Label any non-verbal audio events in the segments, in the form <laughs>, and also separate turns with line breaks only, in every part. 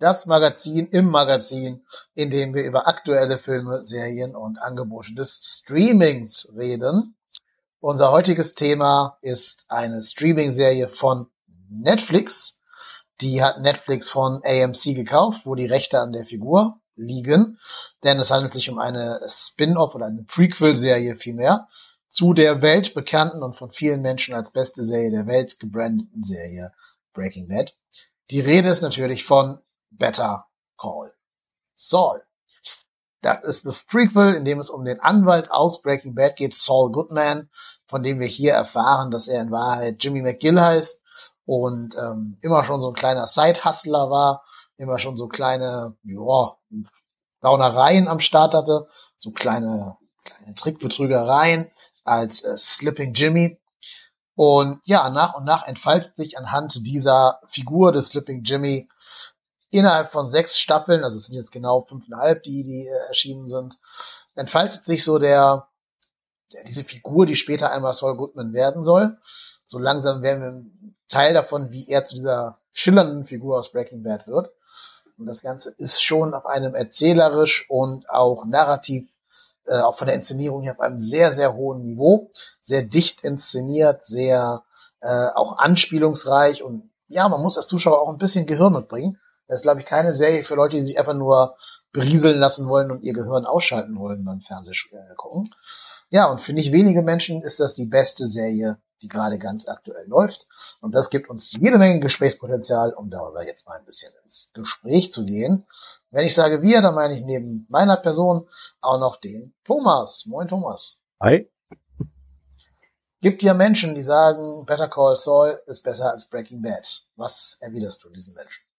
Das Magazin im Magazin, in dem wir über aktuelle Filme, Serien und Angebote des Streamings reden. Unser heutiges Thema ist eine Streaming-Serie von Netflix. Die hat Netflix von AMC gekauft, wo die Rechte an der Figur liegen. Denn es handelt sich um eine Spin-off oder eine Prequel-Serie vielmehr zu der weltbekannten und von vielen Menschen als beste Serie der Welt gebrandeten Serie Breaking Bad. Die Rede ist natürlich von Better Call Saul. Das ist das Prequel, in dem es um den Anwalt aus Breaking Bad geht, Saul Goodman, von dem wir hier erfahren, dass er in Wahrheit Jimmy McGill heißt und ähm, immer schon so ein kleiner Side-Hustler war, immer schon so kleine, ja, Gaunereien am Start hatte, so kleine, kleine Trickbetrügereien als äh, Slipping Jimmy und ja, nach und nach entfaltet sich anhand dieser Figur des Slipping Jimmy innerhalb von sechs Staffeln, also es sind jetzt genau fünfeinhalb, die, die äh, erschienen sind, entfaltet sich so der, der, diese Figur, die später einmal Saul Goodman werden soll. So langsam werden wir ein Teil davon, wie er zu dieser schillernden Figur aus Breaking Bad wird. Und das Ganze ist schon auf einem erzählerisch und auch narrativ äh, auch von der Inszenierung hier auf einem sehr, sehr hohen Niveau, sehr dicht inszeniert, sehr äh, auch anspielungsreich und ja, man muss als Zuschauer auch ein bisschen Gehirn mitbringen. Das ist, glaube ich, keine Serie für Leute, die sich einfach nur berieseln lassen wollen und ihr Gehirn ausschalten wollen beim Fernsehen äh, gucken. Ja, und für nicht wenige Menschen ist das die beste Serie, die gerade ganz aktuell läuft. Und das gibt uns jede Menge Gesprächspotenzial, um darüber jetzt mal ein bisschen ins Gespräch zu gehen. Wenn ich sage wir, dann meine ich neben meiner Person auch noch den Thomas. Moin Thomas.
Hi.
Gibt ja Menschen, die sagen, Better Call Saul ist besser als Breaking Bad. Was erwiderst du diesen Menschen?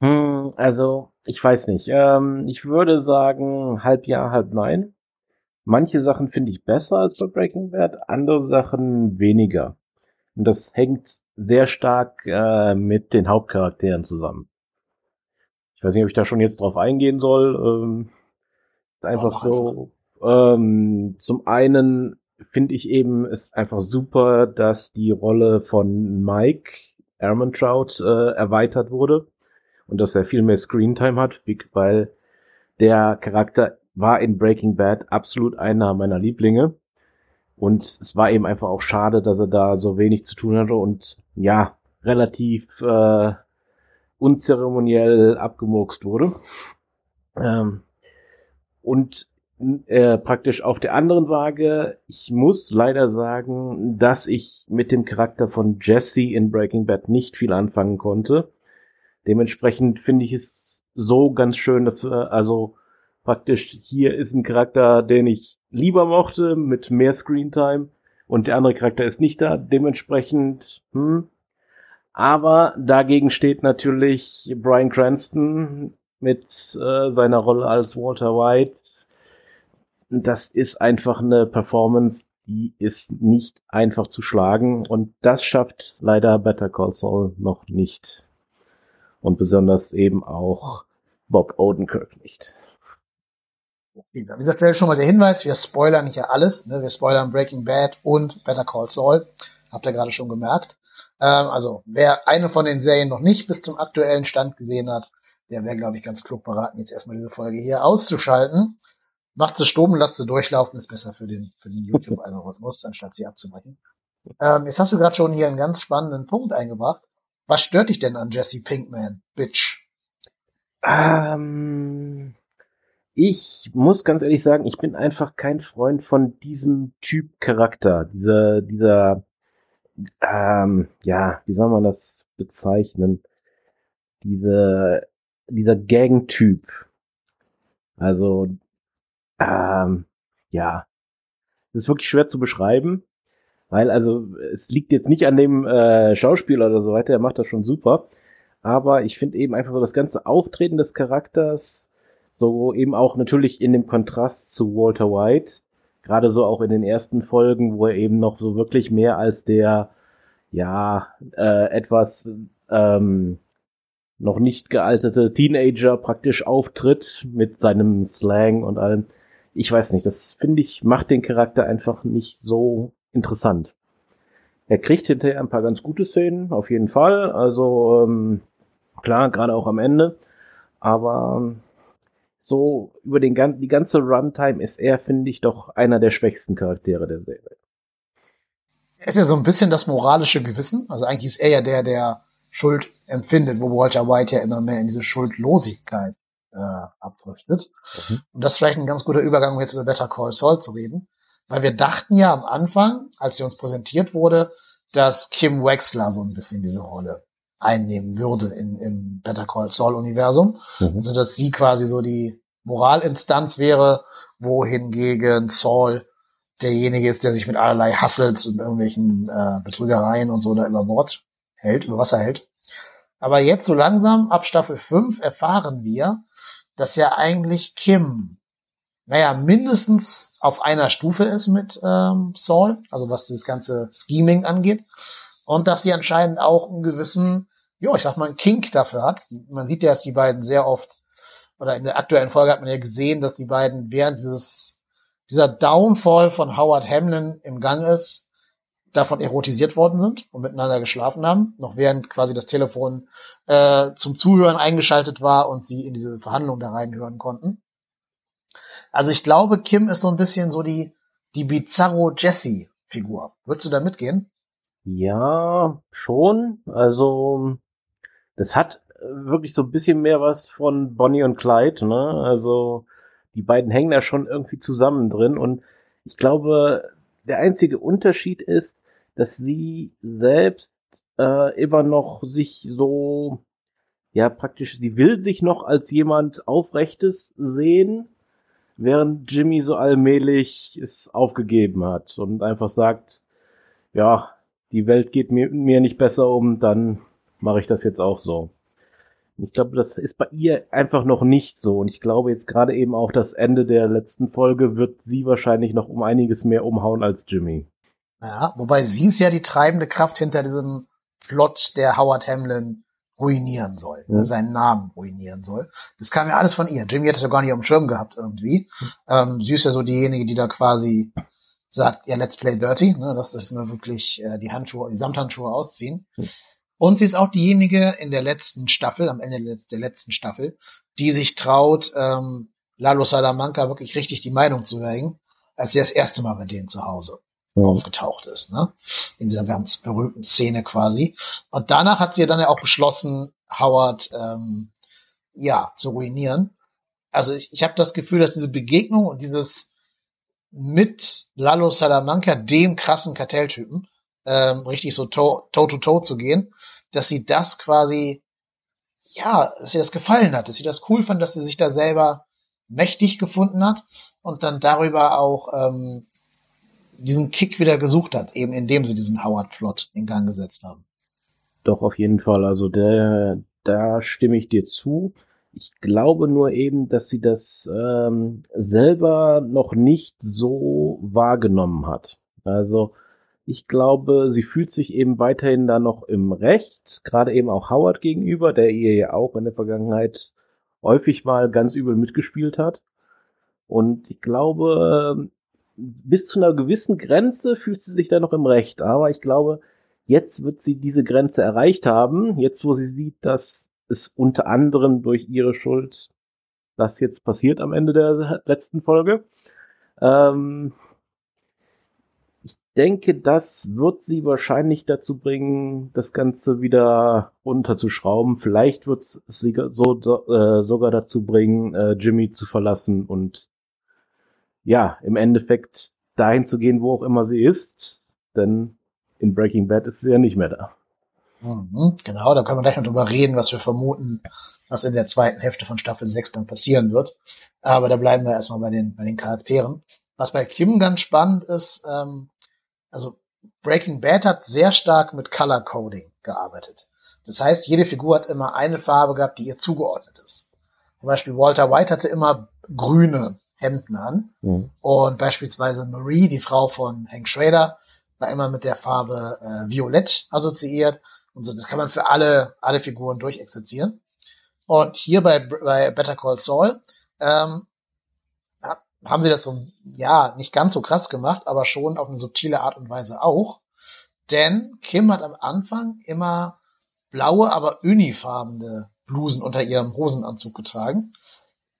Hm, also, ich weiß nicht. Ähm, ich würde sagen, halb ja, halb nein. Manche Sachen finde ich besser als bei Breaking Bad, andere Sachen weniger. Und das hängt sehr stark äh, mit den Hauptcharakteren zusammen. Ich weiß nicht, ob ich da schon jetzt drauf eingehen soll. Ähm, einfach so. Ähm, zum einen finde ich eben es einfach super, dass die Rolle von Mike Ehrmantraut äh, erweitert wurde und dass er viel mehr Screentime hat, weil der Charakter war in Breaking Bad absolut einer meiner Lieblinge. Und es war eben einfach auch schade, dass er da so wenig zu tun hatte und ja, relativ äh, unzeremoniell abgemurkst wurde. Ähm, und äh, praktisch auf der anderen Waage, ich muss leider sagen, dass ich mit dem Charakter von Jesse in Breaking Bad nicht viel anfangen konnte. Dementsprechend finde ich es so ganz schön, dass äh, also praktisch hier ist ein Charakter, den ich lieber mochte, mit mehr Screentime und der andere Charakter ist nicht da. Dementsprechend, hm, aber dagegen steht natürlich Brian Cranston mit äh, seiner Rolle als Walter White. Das ist einfach eine Performance, die ist nicht einfach zu schlagen und das schafft leider Better Call Saul noch nicht. Und besonders eben auch Bob Odenkirk nicht.
An dieser Stelle schon mal der Hinweis, wir spoilern hier alles. Ne? Wir spoilern Breaking Bad und Better Call Saul. Habt ihr gerade schon gemerkt. Ähm, also wer eine von den Serien noch nicht bis zum aktuellen Stand gesehen hat, der wäre, glaube ich, ganz klug beraten, jetzt erstmal diese Folge hier auszuschalten. Macht sie stumm, lasst sie durchlaufen, ist besser für den, für den <laughs> YouTube-Algorithmus, anstatt sie abzubrechen. Ähm, jetzt hast du gerade schon hier einen ganz spannenden Punkt eingebracht. Was stört dich denn an Jesse Pinkman, Bitch?
Ähm, ich muss ganz ehrlich sagen, ich bin einfach kein Freund von diesem Typ Charakter, dieser, dieser ähm, ja, wie soll man das bezeichnen? Diese, dieser Gang-Typ. Also, ähm, ja, das ist wirklich schwer zu beschreiben, weil also es liegt jetzt nicht an dem äh, Schauspieler oder so weiter, der macht das schon super, aber ich finde eben einfach so das ganze Auftreten des Charakters So eben auch natürlich in dem Kontrast zu Walter White, gerade so auch in den ersten Folgen, wo er eben noch so wirklich mehr als der, ja, äh, etwas ähm, noch nicht gealterte Teenager praktisch auftritt mit seinem Slang und allem. Ich weiß nicht, das finde ich, macht den Charakter einfach nicht so interessant. Er kriegt hinterher ein paar ganz gute Szenen, auf jeden Fall. Also ähm, klar, gerade auch am Ende. Aber so über den, die ganze Runtime ist er, finde ich, doch einer der schwächsten Charaktere der Serie.
Er ist ja so ein bisschen das moralische Gewissen. Also eigentlich ist er ja der, der Schuld empfindet, wo Walter White ja immer mehr in diese Schuldlosigkeit äh, abdriftet. Mhm. Und das ist vielleicht ein ganz guter Übergang, um jetzt über Better Call Saul zu reden. Weil wir dachten ja am Anfang, als sie uns präsentiert wurde, dass Kim Wexler so ein bisschen diese Rolle einnehmen würde in, im Better Call Saul Universum. Mhm. Also dass sie quasi so die Moralinstanz wäre, wohingegen Saul derjenige ist, der sich mit allerlei Hustles und irgendwelchen äh, Betrügereien und so da über Bord hält, über Wasser hält. Aber jetzt so langsam, ab Staffel 5, erfahren wir, dass ja eigentlich Kim, naja, mindestens auf einer Stufe ist mit ähm, Saul, also was das ganze Scheming angeht und dass sie anscheinend auch einen gewissen, ja, ich sag mal, einen Kink dafür hat. Man sieht ja, dass die beiden sehr oft, oder in der aktuellen Folge hat man ja gesehen, dass die beiden während dieses, dieser Downfall von Howard Hamlin im Gang ist, davon erotisiert worden sind und miteinander geschlafen haben, noch während quasi das Telefon äh, zum Zuhören eingeschaltet war und sie in diese Verhandlung da reinhören konnten. Also ich glaube, Kim ist so ein bisschen so die, die Bizarro Jessie-Figur. Würdest du da mitgehen?
Ja, schon. Also, das hat äh, wirklich so ein bisschen mehr was von Bonnie und Clyde, ne? Also, die beiden hängen da schon irgendwie zusammen drin und ich glaube, der einzige Unterschied ist, dass sie selbst äh, immer noch sich so, ja, praktisch, sie will sich noch als jemand Aufrechtes sehen, während Jimmy so allmählich es aufgegeben hat und einfach sagt, ja, die Welt geht mir, mir nicht besser um, dann mache ich das jetzt auch so. Ich glaube, das ist bei ihr einfach noch nicht so. Und ich glaube jetzt gerade eben auch das Ende der letzten Folge wird sie wahrscheinlich noch um einiges mehr umhauen als Jimmy.
Ja, wobei sie ist ja die treibende Kraft hinter diesem Plot, der Howard Hamlin ruinieren soll, mhm. seinen Namen ruinieren soll. Das kam ja alles von ihr. Jimmy hat es ja gar nicht auf dem Schirm gehabt irgendwie. Mhm. Ähm, sie ist ja so diejenige, die da quasi sagt, ja, let's play dirty, ne, dass das mal wirklich äh, die Handschuhe, die Samthandschuhe ausziehen. Hm. Und sie ist auch diejenige in der letzten Staffel, am Ende der letzten Staffel, die sich traut, ähm, Lalo Salamanca wirklich richtig die Meinung zu hängen, als sie das erste Mal bei denen zu Hause ja. aufgetaucht ist, ne? In dieser ganz berühmten Szene quasi. Und danach hat sie dann ja auch beschlossen, Howard ähm, ja zu ruinieren. Also ich, ich habe das Gefühl, dass diese Begegnung und dieses mit Lalo Salamanca, dem krassen Kartelltypen, ähm, richtig so toe-to-toe -to -toe zu gehen, dass sie das quasi, ja, dass sie das gefallen hat, dass sie das cool fand, dass sie sich da selber mächtig gefunden hat und dann darüber auch ähm, diesen Kick wieder gesucht hat, eben indem sie diesen Howard-Plot in Gang gesetzt haben.
Doch, auf jeden Fall. Also der, da stimme ich dir zu. Ich glaube nur eben, dass sie das ähm, selber noch nicht so wahrgenommen hat. Also ich glaube, sie fühlt sich eben weiterhin da noch im Recht, gerade eben auch Howard gegenüber, der ihr ja auch in der Vergangenheit häufig mal ganz übel mitgespielt hat. Und ich glaube, bis zu einer gewissen Grenze fühlt sie sich da noch im Recht. Aber ich glaube, jetzt wird sie diese Grenze erreicht haben, jetzt wo sie sieht, dass ist unter anderem durch ihre Schuld das jetzt passiert am Ende der letzten Folge. Ähm, ich denke, das wird sie wahrscheinlich dazu bringen, das Ganze wieder runterzuschrauben. Vielleicht wird es sie so, äh, sogar dazu bringen, äh, Jimmy zu verlassen und ja, im Endeffekt dahin zu gehen, wo auch immer sie ist. Denn in Breaking Bad ist sie ja nicht mehr da.
Mhm, genau, da können wir gleich noch drüber reden, was wir vermuten, was in der zweiten Hälfte von Staffel 6 dann passieren wird. Aber da bleiben wir erstmal bei den, bei den Charakteren. Was bei Kim ganz spannend ist, ähm, also Breaking Bad hat sehr stark mit Color Coding gearbeitet. Das heißt, jede Figur hat immer eine Farbe gehabt, die ihr zugeordnet ist. Zum Beispiel Walter White hatte immer grüne Hemden an. Mhm. Und beispielsweise Marie, die Frau von Hank Schrader, war immer mit der Farbe äh, Violett assoziiert. Und so, das kann man für alle, alle Figuren durchexerzieren. Und hier bei, bei Better Call Saul ähm, haben sie das so, ja, nicht ganz so krass gemacht, aber schon auf eine subtile Art und Weise auch. Denn Kim hat am Anfang immer blaue, aber unifarbene Blusen unter ihrem Hosenanzug getragen.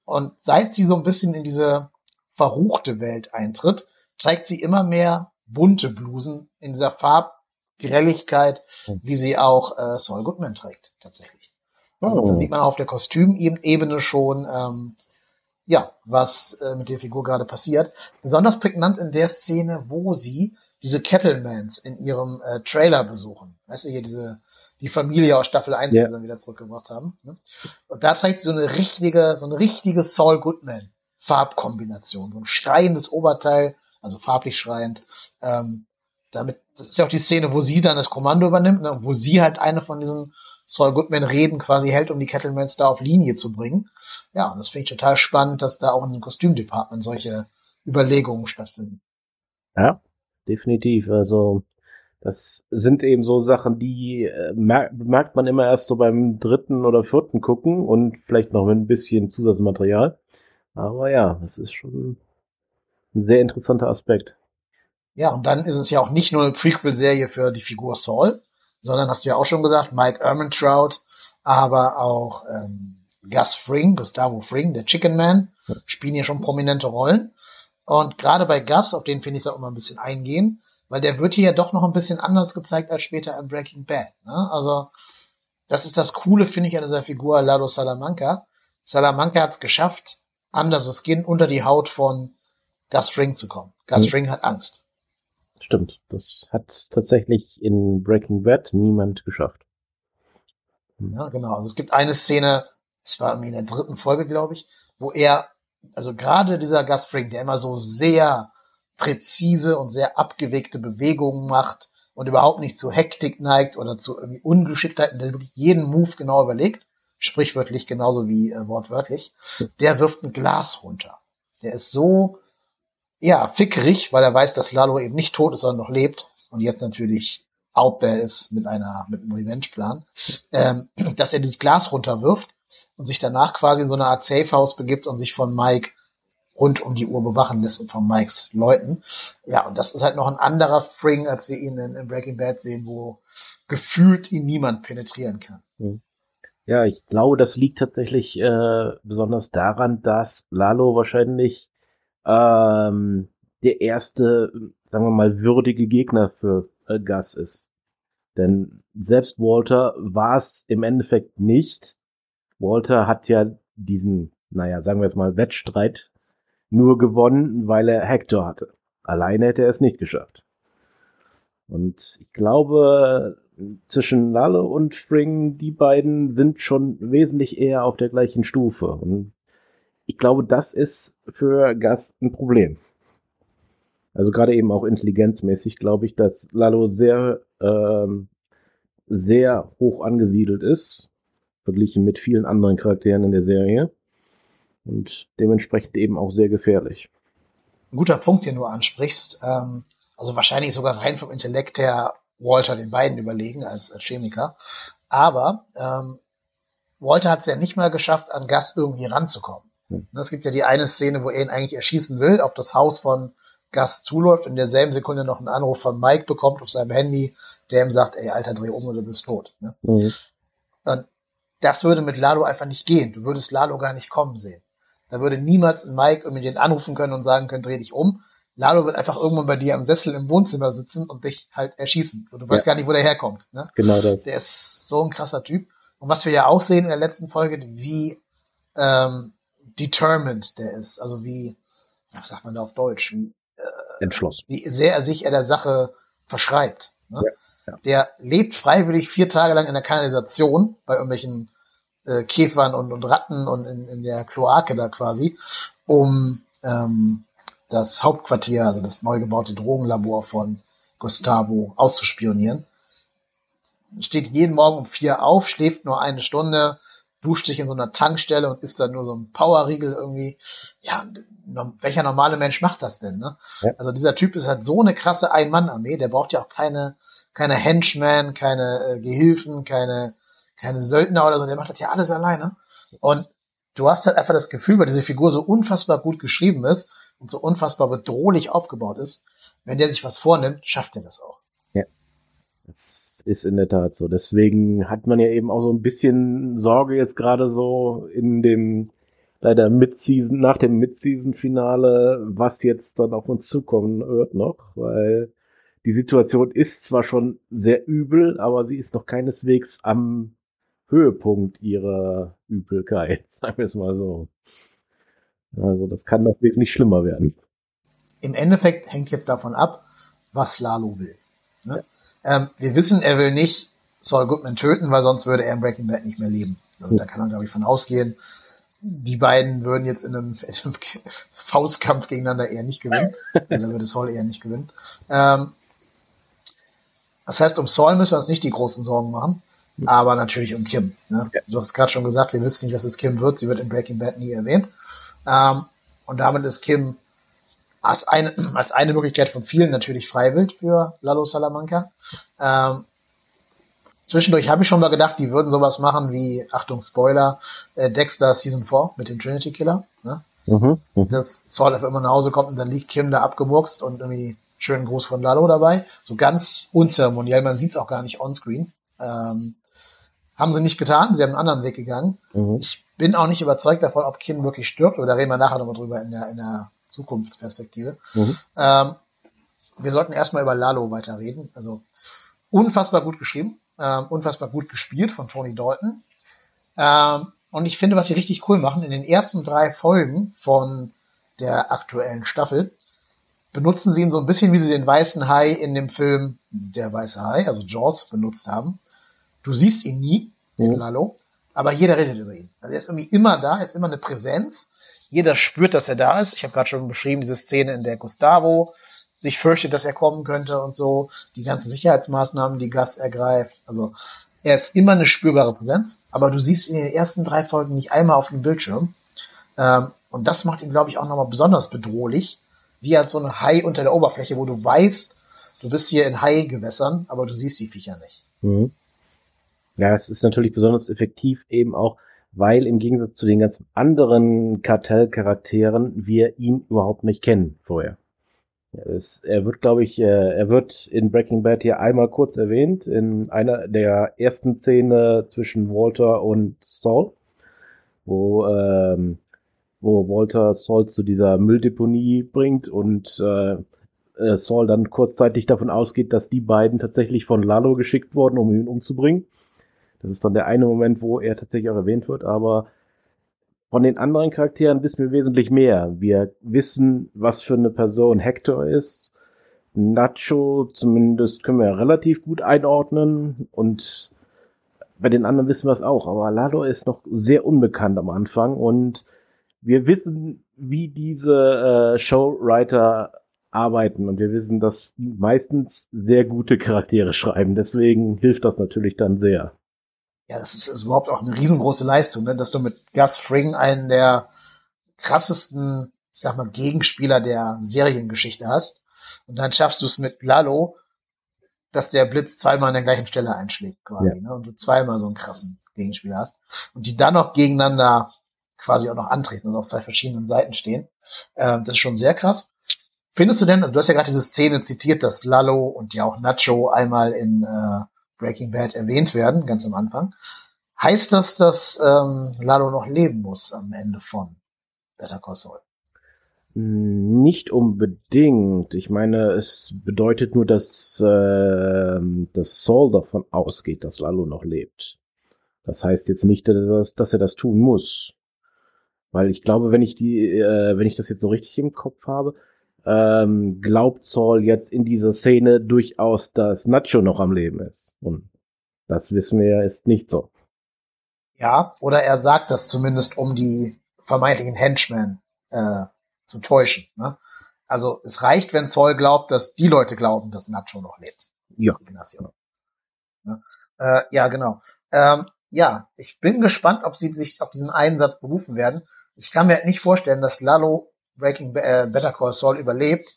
Und seit sie so ein bisschen in diese verruchte Welt eintritt, trägt sie immer mehr bunte Blusen in dieser Farbgrelligkeit, hm. wie sie auch äh, Saul Goodman trägt, tatsächlich. Also, oh. Da sieht man auf der Kostümebene schon, ähm, ja, was äh, mit der Figur gerade passiert. Besonders prägnant in der Szene, wo sie diese Kettlemans in ihrem äh, Trailer besuchen. Weißt du, hier diese, die Familie aus Staffel 1, yeah. die sie dann wieder zurückgebracht haben. Ne? Und da trägt sie so eine richtige, so eine richtige Saul Goodman Farbkombination. So ein schreiendes Oberteil, also farblich schreiend. Ähm, damit, das ist ja auch die Szene, wo sie dann das Kommando übernimmt, ne? wo sie halt eine von diesen Saul Goodman Reden quasi hält, um die Kettlemans da auf Linie zu bringen. Ja, und das finde ich total spannend, dass da auch in dem Kostümdepartment solche Überlegungen stattfinden.
Ja, definitiv. Also das sind eben so Sachen, die äh, merkt, man immer erst so beim dritten oder vierten gucken und vielleicht noch mit ein bisschen Zusatzmaterial. Aber ja, das ist schon ein sehr interessanter Aspekt.
Ja, und dann ist es ja auch nicht nur eine Prequel-Serie für die Figur Saul, sondern hast du ja auch schon gesagt, Mike Ehrmantraut, aber auch ähm, Gus Fring, Gustavo Fring, der Chicken Man, spielen hier schon prominente Rollen. Und gerade bei Gus, auf den finde ich es auch immer ein bisschen eingehen, weil der wird hier ja doch noch ein bisschen anders gezeigt als später in Breaking Bad. Ne? Also, das ist das Coole, finde ich, an dieser Figur Lado Salamanca. Salamanca hat es geschafft, anders es Skin unter die Haut von Gus Fring zu kommen. Gus mhm. Fring hat Angst.
Stimmt, das hat tatsächlich in Breaking Bad niemand geschafft.
Ja, genau. Also es gibt eine Szene, es war irgendwie in der dritten Folge, glaube ich, wo er, also gerade dieser Gus Fring, der immer so sehr präzise und sehr abgewegte Bewegungen macht und überhaupt nicht zu Hektik neigt oder zu irgendwie Ungeschicktheit, der wirklich jeden Move genau überlegt, sprichwörtlich genauso wie äh, wortwörtlich, der wirft ein Glas runter. Der ist so ja, fickerig, weil er weiß, dass Lalo eben nicht tot ist, sondern noch lebt und jetzt natürlich out there ist mit einer, mit einem Revenge-Plan, ähm, dass er dieses Glas runterwirft und sich danach quasi in so eine Art Safe House begibt und sich von Mike rund um die Uhr bewachen lässt und von Mikes Leuten. Ja, und das ist halt noch ein anderer Fring, als wir ihn in, in Breaking Bad sehen, wo gefühlt ihn niemand penetrieren kann. Hm.
Ja, ich glaube, das liegt tatsächlich äh, besonders daran, dass Lalo wahrscheinlich ähm, der erste, sagen wir mal, würdige Gegner für äh, Gus ist. Denn selbst Walter war es im Endeffekt nicht. Walter hat ja diesen, naja, sagen wir jetzt mal, Wettstreit nur gewonnen, weil er Hector hatte. Alleine hätte er es nicht geschafft. Und ich glaube, zwischen Lalo und Spring, die beiden sind schon wesentlich eher auf der gleichen Stufe. Und ich glaube, das ist für Gus ein Problem. Also gerade eben auch intelligenzmäßig glaube ich, dass Lalo sehr, ähm, sehr hoch angesiedelt ist, verglichen mit vielen anderen Charakteren in der Serie. Und dementsprechend eben auch sehr gefährlich.
Ein guter Punkt, den du ansprichst. Ähm, also wahrscheinlich sogar rein vom Intellekt her Walter den beiden überlegen als, als Chemiker. Aber ähm, Walter hat es ja nicht mal geschafft, an Gas irgendwie ranzukommen. Hm. Es gibt ja die eine Szene, wo er ihn eigentlich erschießen will, auf das Haus von Gas zuläuft, in derselben Sekunde noch einen Anruf von Mike bekommt auf seinem Handy, der ihm sagt, ey, Alter, dreh um oder du bist tot. Ne? Mhm. Und das würde mit Lalo einfach nicht gehen. Du würdest Lalo gar nicht kommen sehen. Da würde niemals ein Mike irgendwie den anrufen können und sagen können, dreh dich um. Lalo wird einfach irgendwann bei dir am Sessel im Wohnzimmer sitzen und dich halt erschießen. Und du weißt ja. gar nicht, wo der herkommt. Ne?
Genau das.
Der ist so ein krasser Typ. Und was wir ja auch sehen in der letzten Folge, wie ähm, determined der ist. Also wie, was sagt man da auf Deutsch? Wie,
äh, Entschlossen.
Wie sehr er sich er der Sache verschreibt. Ne? Ja, ja. Der lebt freiwillig vier Tage lang in der Kanalisation bei irgendwelchen äh, Käfern und, und Ratten und in, in der Kloake da quasi, um ähm, das Hauptquartier, also das neu gebaute Drogenlabor von Gustavo auszuspionieren. Steht jeden Morgen um vier auf, schläft nur eine Stunde, duscht sich in so einer Tankstelle und isst dann nur so ein Powerriegel irgendwie. Ja, welcher normale Mensch macht das denn, ne? Ja. Also dieser Typ ist halt so eine krasse Ein-Mann-Armee, der braucht ja auch keine, keine Henchmen, keine äh, Gehilfen, keine, keine Söldner oder so, der macht das ja alles alleine. Und du hast halt einfach das Gefühl, weil diese Figur so unfassbar gut geschrieben ist und so unfassbar bedrohlich aufgebaut ist, wenn der sich was vornimmt, schafft er das auch.
Ja. Das ist in der Tat so. Deswegen hat man ja eben auch so ein bisschen Sorge jetzt gerade so in dem leider Mid-Season, nach dem Mid-Season-Finale, was jetzt dann auf uns zukommen wird noch, weil die Situation ist zwar schon sehr übel, aber sie ist noch keineswegs am Höhepunkt ihrer Übelkeit, <laughs> sagen wir es mal so. Also das kann noch wesentlich schlimmer werden.
Im Endeffekt hängt jetzt davon ab, was Lalo will. Ne? Ähm, wir wissen, er will nicht Saul Goodman töten, weil sonst würde er im Breaking Bad nicht mehr leben. Also ja. da kann man, glaube ich, von ausgehen. Die beiden würden jetzt in einem, in <laughs> einem Faustkampf gegeneinander eher nicht gewinnen. <laughs> also würde Saul eher nicht gewinnen. Ähm, das heißt, um Saul müssen wir uns nicht die großen Sorgen machen aber natürlich um Kim. Ne? Ja. Du hast gerade schon gesagt, wir wissen nicht, was es Kim wird. Sie wird in Breaking Bad nie erwähnt. Ähm, und damit ist Kim als eine, <clears throat> als eine Möglichkeit von vielen natürlich freiwillig für Lalo Salamanca. Ähm, zwischendurch habe ich schon mal gedacht, die würden sowas machen wie, Achtung, Spoiler, äh, Dexter Season 4 mit dem Trinity Killer. Ne? Mhm, mh. Dass Saul einfach immer nach Hause kommt und dann liegt Kim da abgeburkst und irgendwie schönen Gruß von Lalo dabei. So ganz unzeremoniell, man sieht es auch gar nicht onscreen. Ähm, haben sie nicht getan, sie haben einen anderen Weg gegangen. Mhm. Ich bin auch nicht überzeugt davon, ob Kim wirklich stirbt, oder da reden wir nachher nochmal drüber in der, in der Zukunftsperspektive. Mhm. Ähm, wir sollten erstmal über Lalo weiterreden. Also unfassbar gut geschrieben, ähm, unfassbar gut gespielt von Tony Dalton. Ähm, und ich finde, was sie richtig cool machen, in den ersten drei Folgen von der aktuellen Staffel benutzen sie ihn so ein bisschen, wie sie den weißen Hai in dem Film Der weiße Hai, also Jaws, benutzt haben. Du siehst ihn nie, den mhm. Lalo, aber jeder redet über ihn. Also er ist irgendwie immer da, er ist immer eine Präsenz. Jeder spürt, dass er da ist. Ich habe gerade schon beschrieben, diese Szene, in der Gustavo sich fürchtet, dass er kommen könnte und so. Die ganzen Sicherheitsmaßnahmen, die Gas ergreift. Also er ist immer eine spürbare Präsenz, aber du siehst ihn in den ersten drei Folgen nicht einmal auf dem Bildschirm. Ähm, und das macht ihn, glaube ich, auch nochmal besonders bedrohlich, wie halt so ein Hai unter der Oberfläche, wo du weißt, du bist hier in Hai-Gewässern, aber du siehst die Viecher nicht. Mhm.
Ja, es ist natürlich besonders effektiv eben auch, weil im Gegensatz zu den ganzen anderen Kartellcharakteren wir ihn überhaupt nicht kennen vorher. Es, er wird, glaube ich, äh, er wird in Breaking Bad hier einmal kurz erwähnt, in einer der ersten Szene zwischen Walter und Saul, wo, ähm, wo Walter Saul zu dieser Mülldeponie bringt und äh, äh Saul dann kurzzeitig davon ausgeht, dass die beiden tatsächlich von Lalo geschickt wurden, um ihn umzubringen. Das ist dann der eine Moment, wo er tatsächlich auch erwähnt wird, aber von den anderen Charakteren wissen wir wesentlich mehr. Wir wissen, was für eine Person Hector ist. Nacho zumindest können wir relativ gut einordnen und bei den anderen wissen wir es auch, aber Lalo ist noch sehr unbekannt am Anfang und wir wissen, wie diese äh, Showwriter arbeiten und wir wissen, dass die meistens sehr gute Charaktere schreiben. Deswegen hilft das natürlich dann sehr
ja, das ist, ist überhaupt auch eine riesengroße Leistung, ne? dass du mit Gus Fring einen der krassesten, ich sag mal, Gegenspieler der Seriengeschichte hast. Und dann schaffst du es mit Lalo, dass der Blitz zweimal an der gleichen Stelle einschlägt, quasi, ja. ne? Und du zweimal so einen krassen Gegenspieler hast. Und die dann noch gegeneinander quasi auch noch antreten, also auf zwei verschiedenen Seiten stehen. Ähm, das ist schon sehr krass. Findest du denn, also du hast ja gerade diese Szene zitiert, dass Lalo und ja auch Nacho einmal in äh, Breaking Bad erwähnt werden, ganz am Anfang. Heißt das, dass ähm, Lalo noch leben muss am Ende von Better Call Saul?
Nicht unbedingt. Ich meine, es bedeutet nur, dass, äh, dass Saul davon ausgeht, dass Lalo noch lebt. Das heißt jetzt nicht, dass, dass er das tun muss. Weil ich glaube, wenn ich die, äh, wenn ich das jetzt so richtig im Kopf habe, ähm, glaubt Saul jetzt in dieser Szene durchaus, dass Nacho noch am Leben ist. Und das wissen wir ja ist nicht so.
Ja, oder er sagt das zumindest, um die vermeintlichen Henchmen äh, zu täuschen. Ne? Also es reicht, wenn Saul glaubt, dass die Leute glauben, dass Nacho noch lebt.
Ja.
Ne? Äh, ja, genau. Ähm, ja, ich bin gespannt, ob sie sich auf diesen einen Satz berufen werden. Ich kann mir halt nicht vorstellen, dass Lalo Breaking äh, Better Call Saul überlebt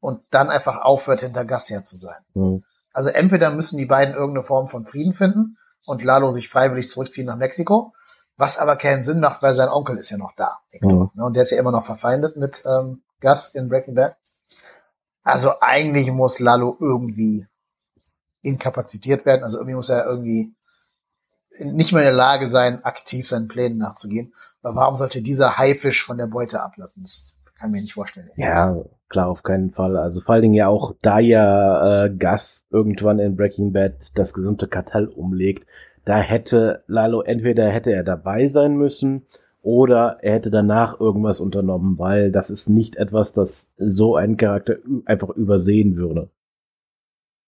und dann einfach aufhört, hinter Gas her zu sein. Mhm. Also entweder müssen die beiden irgendeine Form von Frieden finden und Lalo sich freiwillig zurückziehen nach Mexiko, was aber keinen Sinn macht, weil sein Onkel ist ja noch da. Mhm. Und der ist ja immer noch verfeindet mit ähm, Gas in Breaking Bad. Also eigentlich muss Lalo irgendwie inkapazitiert werden. Also irgendwie muss er irgendwie nicht mehr in der Lage sein, aktiv seinen Plänen nachzugehen. Aber warum sollte dieser Haifisch von der Beute ablassen? Das kann mir nicht vorstellen.
Ja, klar, auf keinen Fall. Also vor allen Dingen ja auch, da ja äh, Gus irgendwann in Breaking Bad das gesamte Kartell umlegt, da hätte Lalo entweder hätte er dabei sein müssen oder er hätte danach irgendwas unternommen, weil das ist nicht etwas, das so ein Charakter einfach übersehen würde.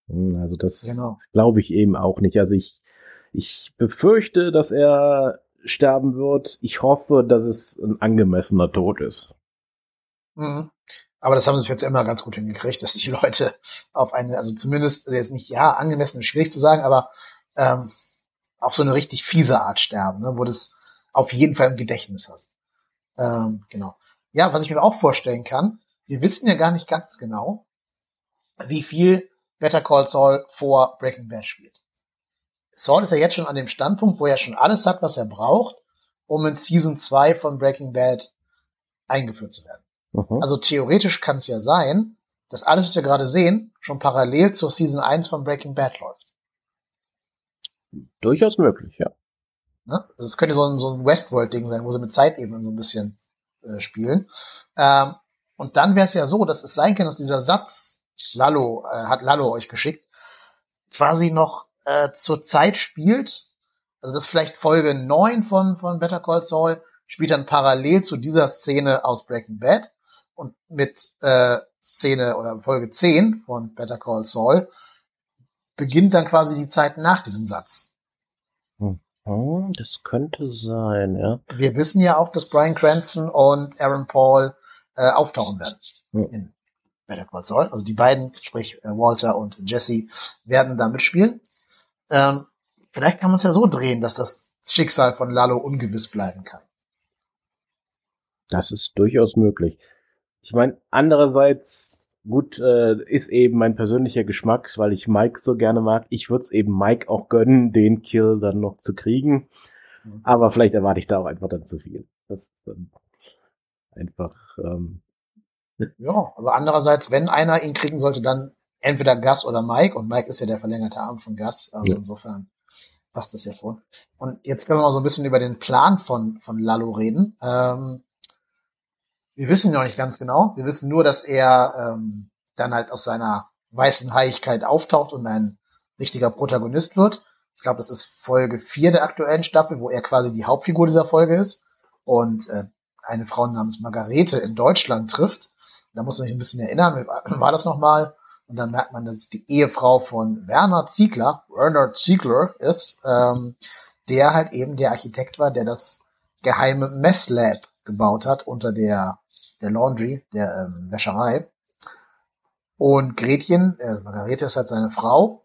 Hm, also das genau. glaube ich eben auch nicht. Also ich, ich befürchte, dass er sterben wird. Ich hoffe, dass es ein angemessener Tod ist.
Mhm. Aber das haben sie jetzt immer ganz gut hingekriegt, dass die Leute auf eine, also zumindest jetzt nicht, ja, angemessen schwierig zu sagen, aber ähm, auf so eine richtig fiese Art sterben, ne, wo du es auf jeden Fall im Gedächtnis hast. Ähm, genau. Ja, was ich mir auch vorstellen kann, wir wissen ja gar nicht ganz genau, wie viel Better Call Saul vor Breaking Bad spielt. Saul ist ja jetzt schon an dem Standpunkt, wo er schon alles hat, was er braucht, um in Season 2 von Breaking Bad eingeführt zu werden. Mhm. Also theoretisch kann es ja sein, dass alles, was wir gerade sehen, schon parallel zur Season 1 von Breaking Bad läuft.
Durchaus möglich, ja.
Ne? Also es könnte so ein, so ein Westworld-Ding sein, wo sie mit Zeitebenen so ein bisschen äh, spielen. Ähm, und dann wäre es ja so, dass es sein kann, dass dieser Satz, Lalo, äh, hat Lalo euch geschickt, quasi noch äh, zur Zeit spielt. Also das vielleicht Folge 9 von, von Better Call Saul spielt dann parallel zu dieser Szene aus Breaking Bad und mit äh, Szene oder Folge 10 von Better Call Saul beginnt dann quasi die Zeit nach diesem Satz.
Hm. Oh, das könnte sein, ja.
Wir wissen ja auch, dass Brian Cranston und Aaron Paul äh, auftauchen werden hm. in Better Call Saul. Also die beiden, sprich äh, Walter und Jesse, werden da mitspielen. Ähm, vielleicht kann man es ja so drehen, dass das Schicksal von Lalo ungewiss bleiben kann.
Das ist durchaus möglich. Ich meine, andererseits, gut, äh, ist eben mein persönlicher Geschmack, weil ich Mike so gerne mag. Ich würde es eben Mike auch gönnen, den Kill dann noch zu kriegen. Mhm. Aber vielleicht erwarte ich da auch einfach dann zu viel. Das ist dann einfach. Ähm,
ja, aber andererseits, wenn einer ihn kriegen sollte, dann entweder Gus oder Mike. Und Mike ist ja der verlängerte Arm von Gus. Also ja. insofern passt das ja vor. Und jetzt können wir mal so ein bisschen über den Plan von, von Lalo reden. Ähm, wir wissen noch nicht ganz genau. Wir wissen nur, dass er ähm, dann halt aus seiner weißen Heiligkeit auftaucht und ein richtiger Protagonist wird. Ich glaube, das ist Folge 4 der aktuellen Staffel, wo er quasi die Hauptfigur dieser Folge ist und äh, eine Frau namens Margarete in Deutschland trifft. Da muss man sich ein bisschen erinnern, wie war das nochmal? Und dann merkt man, dass es die Ehefrau von Werner Ziegler, Werner Ziegler ist, ähm, der halt eben der Architekt war, der das geheime Messlab gebaut hat unter der der Laundry, der ähm, Wäscherei. Und Gretchen, äh, Margarete ist halt seine Frau.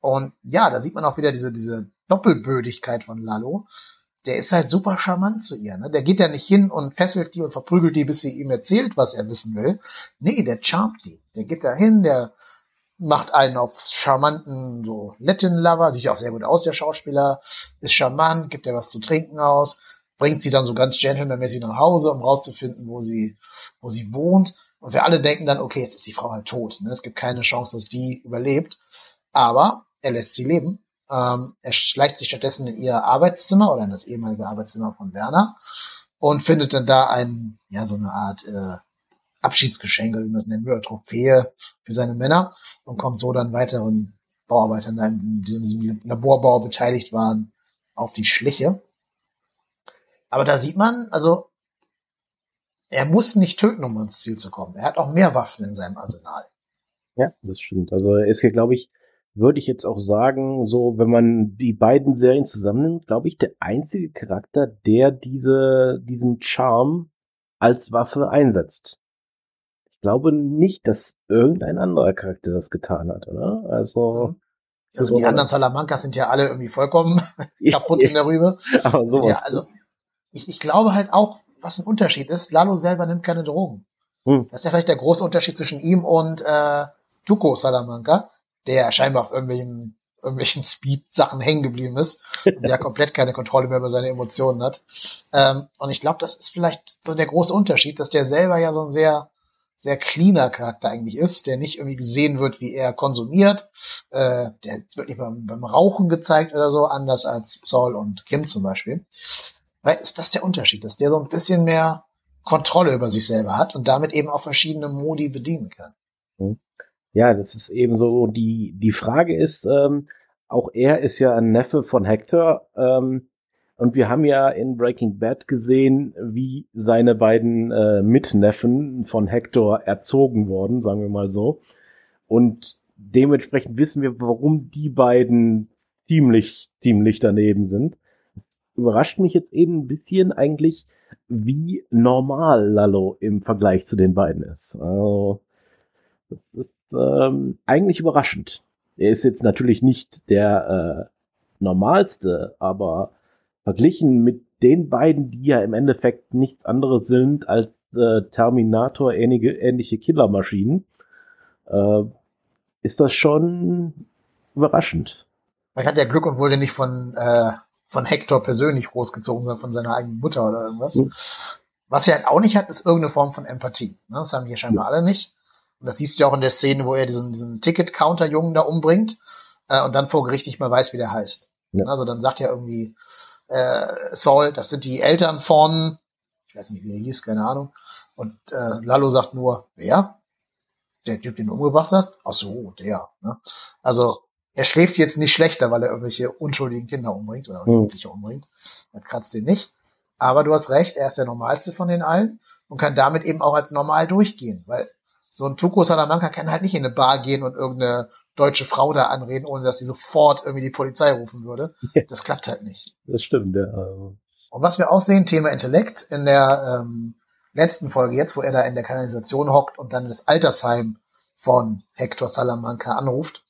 Und ja, da sieht man auch wieder diese, diese Doppelbödigkeit von Lalo. Der ist halt super charmant zu ihr. Ne? Der geht ja nicht hin und fesselt die und verprügelt die, bis sie ihm erzählt, was er wissen will. Nee, der charmt die. Der geht da hin, der macht einen auf charmanten so Latin Lover, sieht auch sehr gut aus, der Schauspieler, ist charmant, gibt ja was zu trinken aus, bringt sie dann so ganz gentlemanmäßig nach Hause, um rauszufinden, wo sie, wo sie wohnt. Und wir alle denken dann, okay, jetzt ist die Frau halt tot. Ne? Es gibt keine Chance, dass die überlebt. Aber er lässt sie leben. Ähm, er schleicht sich stattdessen in ihr Arbeitszimmer oder in das ehemalige Arbeitszimmer von Werner und findet dann da ein, ja, so eine Art äh, Abschiedsgeschenk, wie man es nennen würde, Trophäe für seine Männer und kommt so dann weiteren Bauarbeitern, die in diesem Laborbau beteiligt waren, auf die Schliche. Aber da sieht man, also er muss nicht töten, um ans Ziel zu kommen. Er hat auch mehr Waffen in seinem Arsenal.
Ja, das stimmt. Also er ist hier, glaube ich, würde ich jetzt auch sagen, so, wenn man die beiden Serien zusammennimmt, glaube ich, der einzige Charakter, der diese, diesen Charme als Waffe einsetzt. Ich glaube nicht, dass irgendein anderer Charakter das getan hat, oder? Also, mhm.
Also die anderen Salamancas sind ja alle irgendwie vollkommen <laughs> <laughs> kaputt in der Rübe. <laughs>
Aber sowas.
Ja, also ich, ich glaube halt auch, was ein Unterschied ist, Lalo selber nimmt keine Drogen. Hm. Das ist ja vielleicht der große Unterschied zwischen ihm und äh, Tuco Salamanca, der scheinbar auf irgendwelchen, irgendwelchen Speed-Sachen hängen geblieben ist und der <laughs> komplett keine Kontrolle mehr über seine Emotionen hat. Ähm, und ich glaube, das ist vielleicht so der große Unterschied, dass der selber ja so ein sehr sehr cleaner Charakter eigentlich ist, der nicht irgendwie gesehen wird, wie er konsumiert. Äh, der wird nicht beim, beim Rauchen gezeigt oder so, anders als Saul und Kim zum Beispiel. Weil ist das der Unterschied, dass der so ein bisschen mehr Kontrolle über sich selber hat und damit eben auch verschiedene Modi bedienen kann.
Hm. Ja, das ist eben so, die, die Frage ist, ähm, auch er ist ja ein Neffe von Hector, ähm, und wir haben ja in Breaking Bad gesehen, wie seine beiden äh, Mitneffen von Hector erzogen wurden, sagen wir mal so. Und dementsprechend wissen wir, warum die beiden ziemlich, ziemlich daneben sind. Überrascht mich jetzt eben ein bisschen eigentlich, wie normal Lalo im Vergleich zu den beiden ist. Also, das ist ähm, eigentlich überraschend. Er ist jetzt natürlich nicht der äh, normalste, aber verglichen mit den beiden, die ja im Endeffekt nichts anderes sind als äh, Terminator ähnliche, Killermaschinen, äh, ist das schon überraschend.
Man hat ja Glück und wurde nicht von, äh, von Hector persönlich großgezogen, sondern von seiner eigenen Mutter oder irgendwas. Mhm. Was er halt auch nicht hat, ist irgendeine Form von Empathie. Ne? Das haben ja scheinbar ja. alle nicht. Und das siehst du ja auch in der Szene, wo er diesen, diesen Ticket-Counter-Jungen da umbringt äh, und dann vor Gericht nicht mal weiß, wie der heißt. Ja. Also dann sagt er irgendwie, äh, Saul, das sind die Eltern von, ich weiß nicht, wie er hieß, keine Ahnung. Und äh, Lalo sagt nur, wer? Der Typ, den du umgebracht hast? Ach so, der. Ne? Also er schläft jetzt nicht schlechter, weil er irgendwelche unschuldigen Kinder umbringt oder hm. Jugendliche mhm. umbringt. Das kratzt ihn nicht. Aber du hast recht, er ist der normalste von den allen und kann damit eben auch als normal durchgehen, weil so ein Tuco Salamanca kann halt nicht in eine Bar gehen und irgendeine deutsche Frau da anreden, ohne dass sie sofort irgendwie die Polizei rufen würde. Das klappt halt nicht.
Das stimmt, ja.
Und was wir auch sehen, Thema Intellekt, in der ähm, letzten Folge jetzt, wo er da in der Kanalisation hockt und dann das Altersheim von Hector Salamanca anruft,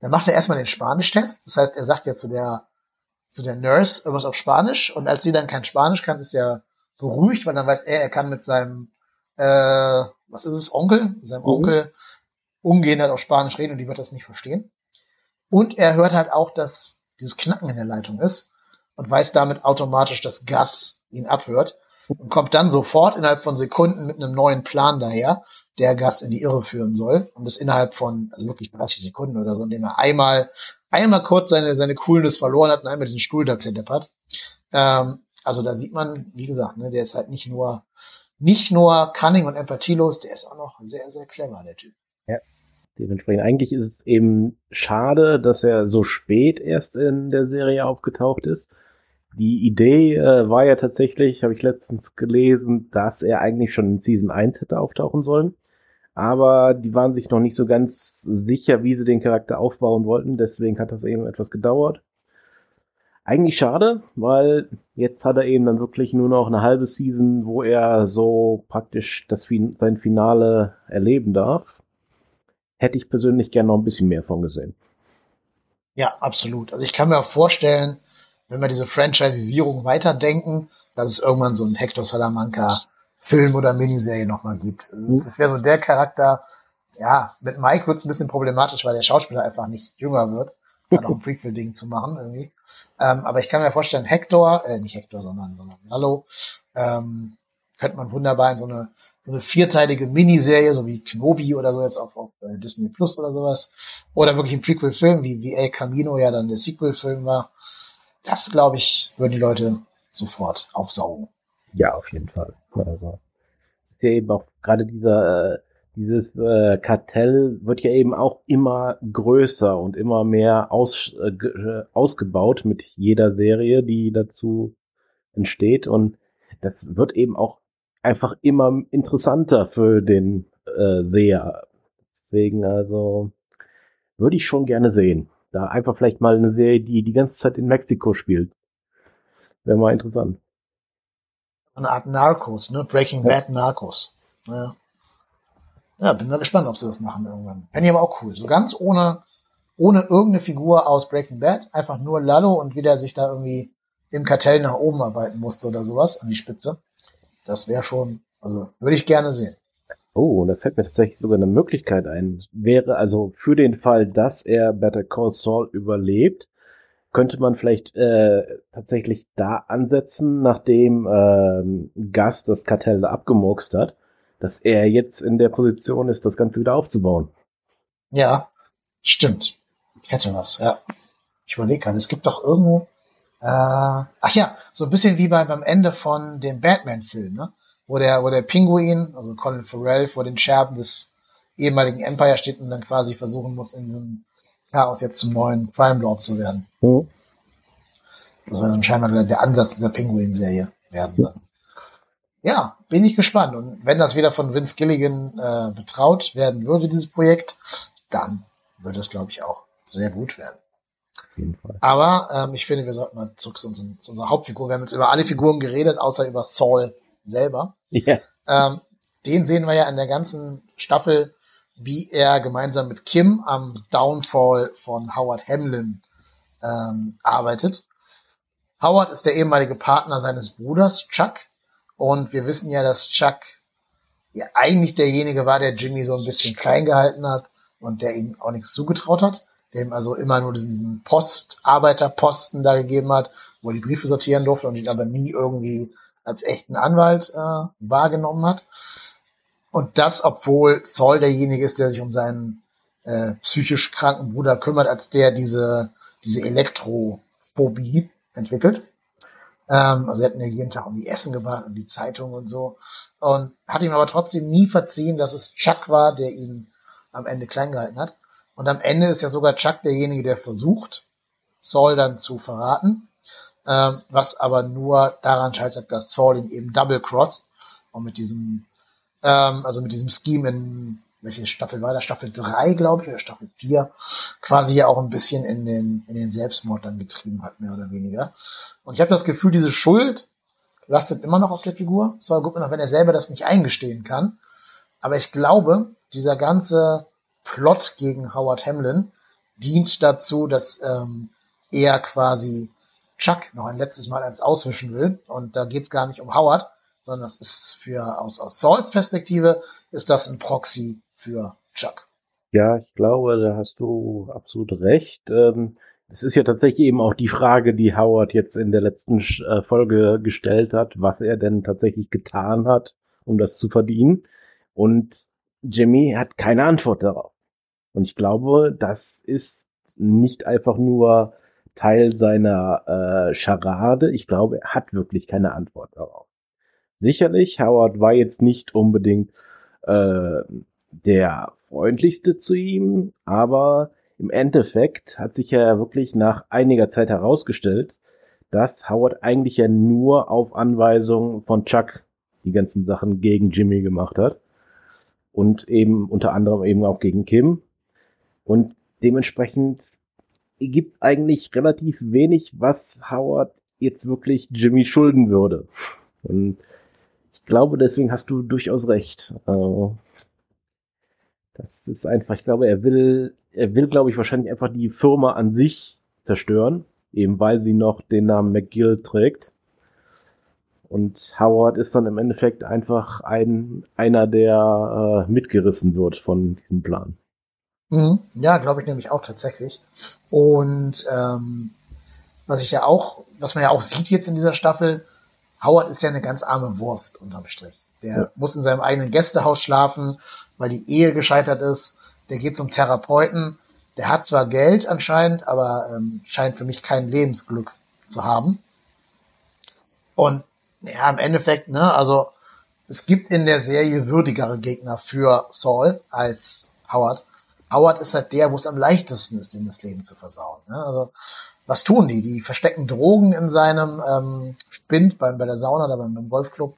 dann macht er erstmal den Spanisch-Test. Das heißt, er sagt ja zu der, zu der Nurse irgendwas auf Spanisch und als sie dann kein Spanisch kann, ist er beruhigt, weil dann weiß er, er kann mit seinem, äh, was ist es, Onkel, seinem mhm. Onkel umgehend halt auf Spanisch reden und die wird das nicht verstehen. Und er hört halt auch, dass dieses Knacken in der Leitung ist und weiß damit automatisch, dass Gas ihn abhört und kommt dann sofort innerhalb von Sekunden mit einem neuen Plan daher, der Gas in die Irre führen soll und das innerhalb von, also wirklich 30 Sekunden oder so, indem er einmal, einmal kurz seine, seine Coolness verloren hat und einmal diesen Stuhl da zerdeppert. Ähm, also da sieht man, wie gesagt, ne, der ist halt nicht nur, nicht nur cunning und empathielos, der ist auch noch sehr, sehr clever, der Typ.
Ja. Dementsprechend eigentlich ist es eben schade, dass er so spät erst in der Serie aufgetaucht ist. Die Idee äh, war ja tatsächlich, habe ich letztens gelesen, dass er eigentlich schon in Season 1 hätte auftauchen sollen. Aber die waren sich noch nicht so ganz sicher, wie sie den Charakter aufbauen wollten. Deswegen hat das eben etwas gedauert. Eigentlich schade, weil jetzt hat er eben dann wirklich nur noch eine halbe Season, wo er so praktisch das, sein Finale erleben darf hätte ich persönlich gerne noch ein bisschen mehr von gesehen.
Ja, absolut. Also ich kann mir auch vorstellen, wenn wir diese Franchisierung weiterdenken, dass es irgendwann so einen Hector Salamanca Film oder Miniserie nochmal gibt. Mhm. Das wäre so der Charakter, ja, mit Mike wird es ein bisschen problematisch, weil der Schauspieler einfach nicht jünger wird, noch ein Prequel-Ding zu machen irgendwie. Ähm, aber ich kann mir vorstellen, Hector, äh, nicht Hector, sondern, sondern Lalo, ähm, könnte man wunderbar in so eine so eine vierteilige Miniserie, so wie Knobi oder so jetzt auf, auf äh, Disney Plus oder sowas. Oder wirklich ein Prequel-Film, wie, wie El Camino ja dann der Sequel-Film war. Das, glaube ich, würden die Leute sofort aufsaugen.
Ja, auf jeden Fall. Also, ist ja eben auch gerade dieser, äh, dieses äh, Kartell wird ja eben auch immer größer und immer mehr aus, äh, äh ausgebaut mit jeder Serie, die dazu entsteht. Und das wird eben auch einfach immer interessanter für den äh, Seher. Deswegen also würde ich schon gerne sehen. Da einfach vielleicht mal eine Serie, die die ganze Zeit in Mexiko spielt. Wäre mal interessant.
Eine Art Narcos, ne? Breaking. Bad Narcos. Ja. Ja, bin mal gespannt, ob sie das machen irgendwann. Fände ich aber auch cool. So ganz ohne, ohne irgendeine Figur aus Breaking Bad, einfach nur Lalo und wie der sich da irgendwie im Kartell nach oben arbeiten musste oder sowas an die Spitze. Das wäre schon, also würde ich gerne sehen.
Oh, da fällt mir tatsächlich sogar eine Möglichkeit ein. Wäre also für den Fall, dass er Better Call Saul überlebt, könnte man vielleicht äh, tatsächlich da ansetzen, nachdem ähm, Gus das Kartell abgemurkst hat, dass er jetzt in der Position ist, das Ganze wieder aufzubauen.
Ja, stimmt. Hätte was, ja. Ich überlege gerade, es gibt doch irgendwo, äh, ach ja, so ein bisschen wie bei, beim Ende von dem Batman-Film, ne? Wo der, wo der Pinguin, also Colin Farrell, vor den Scherben des ehemaligen Empire steht und dann quasi versuchen muss, in diesem Chaos jetzt zum neuen Crime Lord zu werden. Mhm. Das war dann scheinbar der Ansatz dieser Pinguin-Serie werden. Ne? Ja, bin ich gespannt. Und wenn das wieder von Vince Gilligan äh, betraut werden würde, dieses Projekt, dann würde es, glaube ich, auch sehr gut werden. Auf jeden Fall. Aber ähm, ich finde, wir sollten mal zurück zu, unseren, zu unserer Hauptfigur. Wir haben jetzt über alle Figuren geredet, außer über Saul selber. Ja. Ähm, den sehen wir ja in der ganzen Staffel, wie er gemeinsam mit Kim am Downfall von Howard Hamlin ähm, arbeitet. Howard ist der ehemalige Partner seines Bruders Chuck und wir wissen ja, dass Chuck ja eigentlich derjenige war, der Jimmy so ein bisschen klein gehalten hat und der ihm auch nichts zugetraut hat, der ihm also immer nur diesen, diesen Postarbeiterposten da gegeben hat, wo er die Briefe sortieren durfte und ihn aber nie irgendwie als echten Anwalt äh, wahrgenommen hat. Und das, obwohl Saul derjenige ist, der sich um seinen äh, psychisch kranken Bruder kümmert, als der diese, diese Elektrophobie entwickelt. Ähm, also er hat mir jeden Tag um die Essen gebracht und die Zeitung und so. Und hat ihm aber trotzdem nie verziehen, dass es Chuck war, der ihn am Ende klein gehalten hat. Und am Ende ist ja sogar Chuck derjenige, der versucht, Saul dann zu verraten, ähm, was aber nur daran scheitert, dass Saul ihn eben double crossed und mit diesem, ähm, also mit diesem Scheme in, welche Staffel war das? Staffel 3, glaube ich, oder Staffel 4, quasi ja auch ein bisschen in den, in den Selbstmord dann getrieben hat, mehr oder weniger. Und ich habe das Gefühl, diese Schuld lastet immer noch auf der Figur. Goodman, auch wenn er selber das nicht eingestehen kann. Aber ich glaube, dieser ganze Plot gegen Howard Hamlin dient dazu, dass ähm, er quasi Chuck noch ein letztes Mal eins auswischen will. Und da geht's gar nicht um Howard, sondern das ist für aus, aus Sauls Perspektive ist das ein Proxy für Chuck.
Ja, ich glaube, da hast du absolut recht. Ähm, es ist ja tatsächlich eben auch die Frage, die Howard jetzt in der letzten äh, Folge gestellt hat, was er denn tatsächlich getan hat, um das zu verdienen. Und Jimmy hat keine Antwort darauf. Und ich glaube, das ist nicht einfach nur Teil seiner äh, Scharade. Ich glaube, er hat wirklich keine Antwort darauf. Sicherlich, Howard war jetzt nicht unbedingt äh, der freundlichste zu ihm, aber im Endeffekt hat sich ja wirklich nach einiger Zeit herausgestellt, dass Howard eigentlich ja nur auf Anweisung von Chuck die ganzen Sachen gegen Jimmy gemacht hat und eben unter anderem eben auch gegen Kim. Und dementsprechend gibt eigentlich relativ wenig, was Howard jetzt wirklich Jimmy schulden würde. Und ich glaube, deswegen hast du durchaus recht. Äh, das ist einfach, ich glaube, er will, er will, glaube ich, wahrscheinlich einfach die Firma an sich zerstören, eben weil sie noch den Namen McGill trägt. Und Howard ist dann im Endeffekt einfach ein, einer, der äh, mitgerissen wird von diesem Plan.
Mhm. Ja, glaube ich nämlich auch tatsächlich. Und ähm, was ich ja auch, was man ja auch sieht jetzt in dieser Staffel, Howard ist ja eine ganz arme Wurst unterm Strich. Der ja. muss in seinem eigenen Gästehaus schlafen, weil die Ehe gescheitert ist. Der geht zum Therapeuten. Der hat zwar Geld anscheinend, aber ähm, scheint für mich kein Lebensglück zu haben. Und ja, im Endeffekt, ne, also es gibt in der Serie würdigere Gegner für Saul als Howard. Howard ist halt der, wo es am leichtesten ist, ihm das Leben zu versauen. Ne? Also was tun die? Die verstecken Drogen in seinem ähm, Spind beim, bei der Sauna oder beim, beim Golfclub.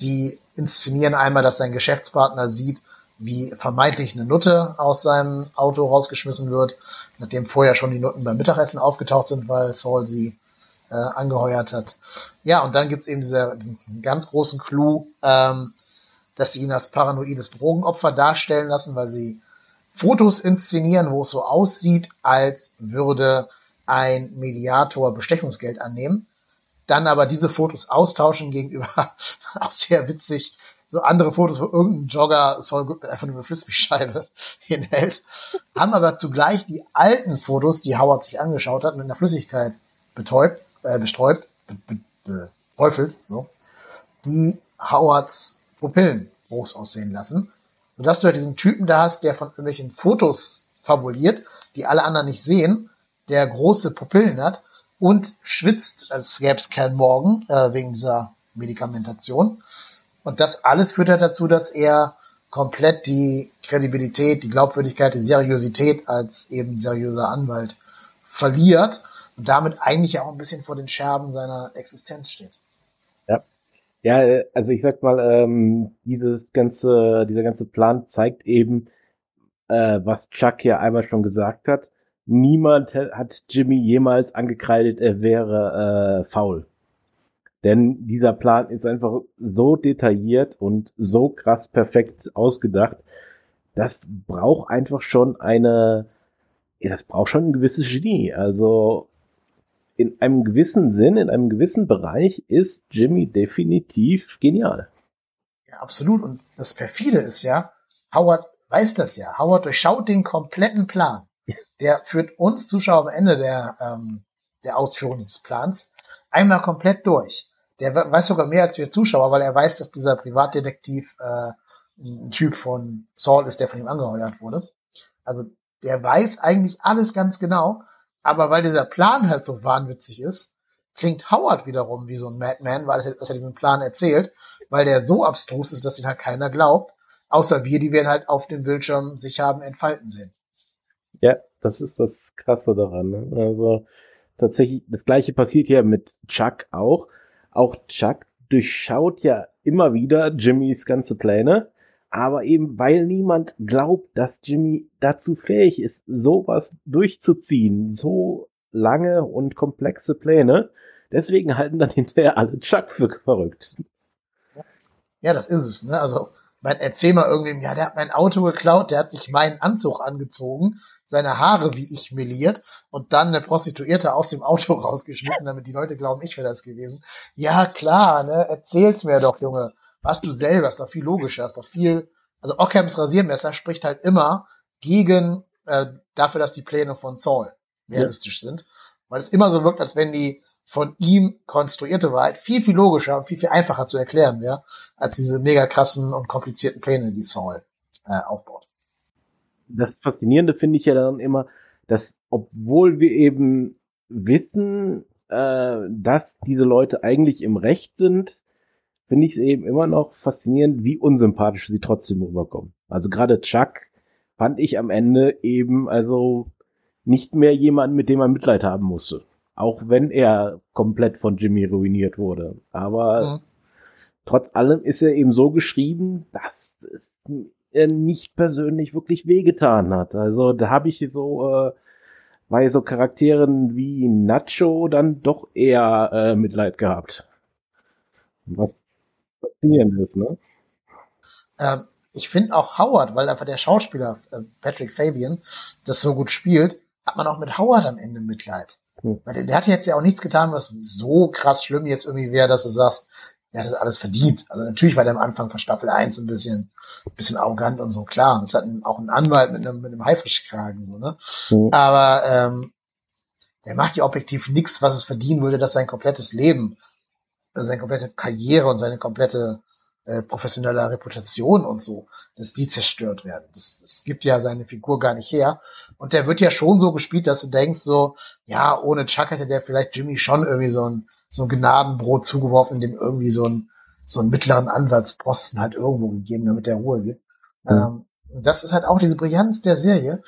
Die inszenieren einmal, dass sein Geschäftspartner sieht, wie vermeintlich eine Nutte aus seinem Auto rausgeschmissen wird, nachdem vorher schon die Nutten beim Mittagessen aufgetaucht sind, weil Saul sie äh, angeheuert hat. Ja, und dann gibt's eben diese, diesen ganz großen Clou, ähm, dass sie ihn als paranoides Drogenopfer darstellen lassen, weil sie Fotos inszenieren, wo es so aussieht, als würde ein Mediator Bestechungsgeld annehmen, dann aber diese Fotos austauschen gegenüber, <laughs> auch sehr witzig, so andere Fotos, wo irgendein Jogger Saul Goodman einfach nur eine Frisbee-Scheibe <laughs> hinhält, haben aber zugleich die alten Fotos, die Howard sich angeschaut hat, mit einer Flüssigkeit betäubt, äh, besträubt, be, be, beträufelt, so, die Howards Pupillen groß aussehen lassen, sodass du ja diesen Typen da hast, der von irgendwelchen Fotos fabuliert, die alle anderen nicht sehen, der große Pupillen hat und schwitzt, als gäbe es keinen Morgen, äh, wegen dieser Medikamentation. Und das alles führt ja dazu, dass er komplett die Kredibilität, die Glaubwürdigkeit, die Seriosität als eben seriöser Anwalt verliert und damit eigentlich auch ein bisschen vor den Scherben seiner Existenz steht.
Ja. Ja, also ich sag mal, ähm, dieses ganze, dieser ganze Plan zeigt eben, äh, was Chuck ja einmal schon gesagt hat. Niemand hat Jimmy jemals angekreidet, er wäre äh, faul. Denn dieser Plan ist einfach so detailliert und so krass perfekt ausgedacht. Das braucht einfach schon eine, das braucht schon ein gewisses Genie. Also in einem gewissen Sinn, in einem gewissen Bereich ist Jimmy definitiv genial.
Ja, absolut. Und das perfide ist ja, Howard weiß das ja. Howard durchschaut den kompletten Plan der führt uns Zuschauer am Ende der, ähm, der Ausführung dieses Plans einmal komplett durch. Der weiß sogar mehr als wir Zuschauer, weil er weiß, dass dieser Privatdetektiv äh, ein Typ von Saul ist, der von ihm angeheuert wurde. Also der weiß eigentlich alles ganz genau, aber weil dieser Plan halt so wahnwitzig ist, klingt Howard wiederum wie so ein Madman, weil er, dass er diesen Plan erzählt, weil der so abstrus ist, dass ihn halt keiner glaubt, außer wir, die wir ihn halt auf dem Bildschirm sich haben entfalten sehen.
Ja, das ist das Krasse daran. Ne? Also tatsächlich, das gleiche passiert ja mit Chuck auch. Auch Chuck durchschaut ja immer wieder Jimmys ganze Pläne, aber eben weil niemand glaubt, dass Jimmy dazu fähig ist, sowas durchzuziehen, so lange und komplexe Pläne, deswegen halten dann hinterher alle Chuck für verrückt.
Ja, das ist es, ne? Also, man erzähl mal irgendwem, ja, der hat mein Auto geklaut, der hat sich meinen Anzug angezogen seine Haare wie ich meliert und dann eine Prostituierte aus dem Auto <laughs> rausgeschmissen, damit die Leute glauben, ich wäre das gewesen. Ja, klar, ne, erzähl's mir doch, Junge. Was du selber, ist doch viel logischer, ist doch viel, also Ockhams Rasiermesser spricht halt immer gegen, äh, dafür, dass die Pläne von Saul realistisch ja. sind, weil es immer so wirkt, als wenn die von ihm konstruierte Wahrheit viel, viel logischer und viel, viel einfacher zu erklären wäre, als diese mega krassen und komplizierten Pläne, die Saul äh, aufbaut
das Faszinierende finde ich ja dann immer, dass obwohl wir eben wissen, äh, dass diese Leute eigentlich im Recht sind, finde ich es eben immer noch faszinierend, wie unsympathisch sie trotzdem rüberkommen. Also gerade Chuck fand ich am Ende eben also nicht mehr jemanden, mit dem man Mitleid haben musste. Auch wenn er komplett von Jimmy ruiniert wurde. Aber mhm. trotz allem ist er eben so geschrieben, dass nicht persönlich wirklich wehgetan hat. Also da habe ich so äh, bei so Charakteren wie Nacho dann doch eher äh, Mitleid gehabt. Was faszinierend ist, ne?
Ähm, ich finde auch Howard, weil einfach der Schauspieler äh, Patrick Fabian das so gut spielt, hat man auch mit Howard am Ende Mitleid. Hm. Weil der, der hat jetzt ja auch nichts getan, was so krass schlimm jetzt irgendwie wäre, dass du sagst, er hat das alles verdient. Also natürlich war der am Anfang von Staffel 1 ein bisschen, ein bisschen arrogant und so, klar. Es hat auch einen Anwalt mit einem, mit einem Haifischkragen, so, ne? Mhm. Aber ähm, der macht ja objektiv nichts, was es verdienen würde, dass sein komplettes Leben, also seine komplette Karriere und seine komplette äh, professionelle Reputation und so, dass die zerstört werden. Das, das gibt ja seine Figur gar nicht her. Und der wird ja schon so gespielt, dass du denkst so, ja, ohne Chuck hätte der vielleicht Jimmy schon irgendwie so ein so ein Gnadenbrot zugeworfen, dem irgendwie so ein so einen mittleren Anwaltsposten halt irgendwo gegeben, damit der Ruhe gibt. Mhm. Ähm, das ist halt auch diese Brillanz der Serie.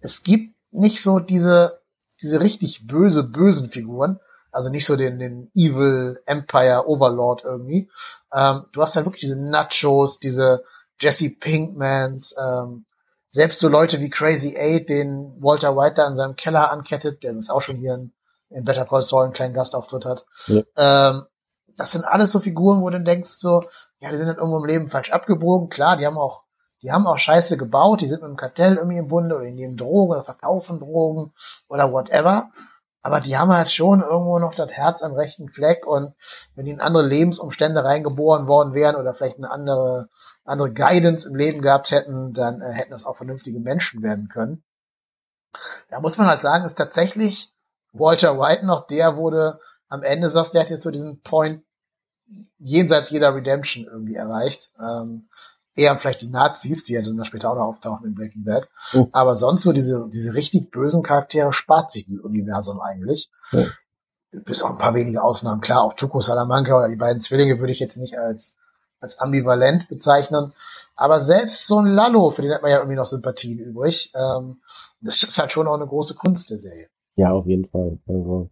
Es gibt nicht so diese, diese richtig böse, bösen Figuren, also nicht so den, den Evil Empire Overlord irgendwie. Ähm, du hast halt wirklich diese Nachos, diese Jesse Pinkmans, ähm, selbst so Leute wie Crazy Eight, den Walter White da in seinem Keller ankettet, der ist auch schon hier in in Better Call Saul einen kleinen Gastauftritt hat. Ja. Ähm, das sind alles so Figuren, wo du denkst so, ja, die sind halt irgendwo im Leben falsch abgebogen. Klar, die haben auch die haben auch Scheiße gebaut, die sind mit dem Kartell irgendwie im Bunde oder die nehmen Drogen oder verkaufen Drogen oder whatever. Aber die haben halt schon irgendwo noch das Herz am rechten Fleck und wenn die in andere Lebensumstände reingeboren worden wären oder vielleicht eine andere, andere Guidance im Leben gehabt hätten, dann äh, hätten das auch vernünftige Menschen werden können. Da muss man halt sagen, ist tatsächlich Walter White noch der wurde am Ende sagst, der hat jetzt so diesen Point jenseits jeder Redemption irgendwie erreicht. Ähm, eher vielleicht die Nazis, die ja dann später auch noch auftauchen in Breaking Bad. Oh. Aber sonst so diese, diese richtig bösen Charaktere spart sich dieses Universum eigentlich. Oh. Bis auch ein paar wenige Ausnahmen. Klar, auch Tuco Salamanca oder die beiden Zwillinge würde ich jetzt nicht als, als ambivalent bezeichnen. Aber selbst so ein Lalo, für den hat man ja irgendwie noch Sympathien übrig. Ähm, das ist halt schon auch eine große Kunst der Serie.
Ja, auf jeden Fall. Also,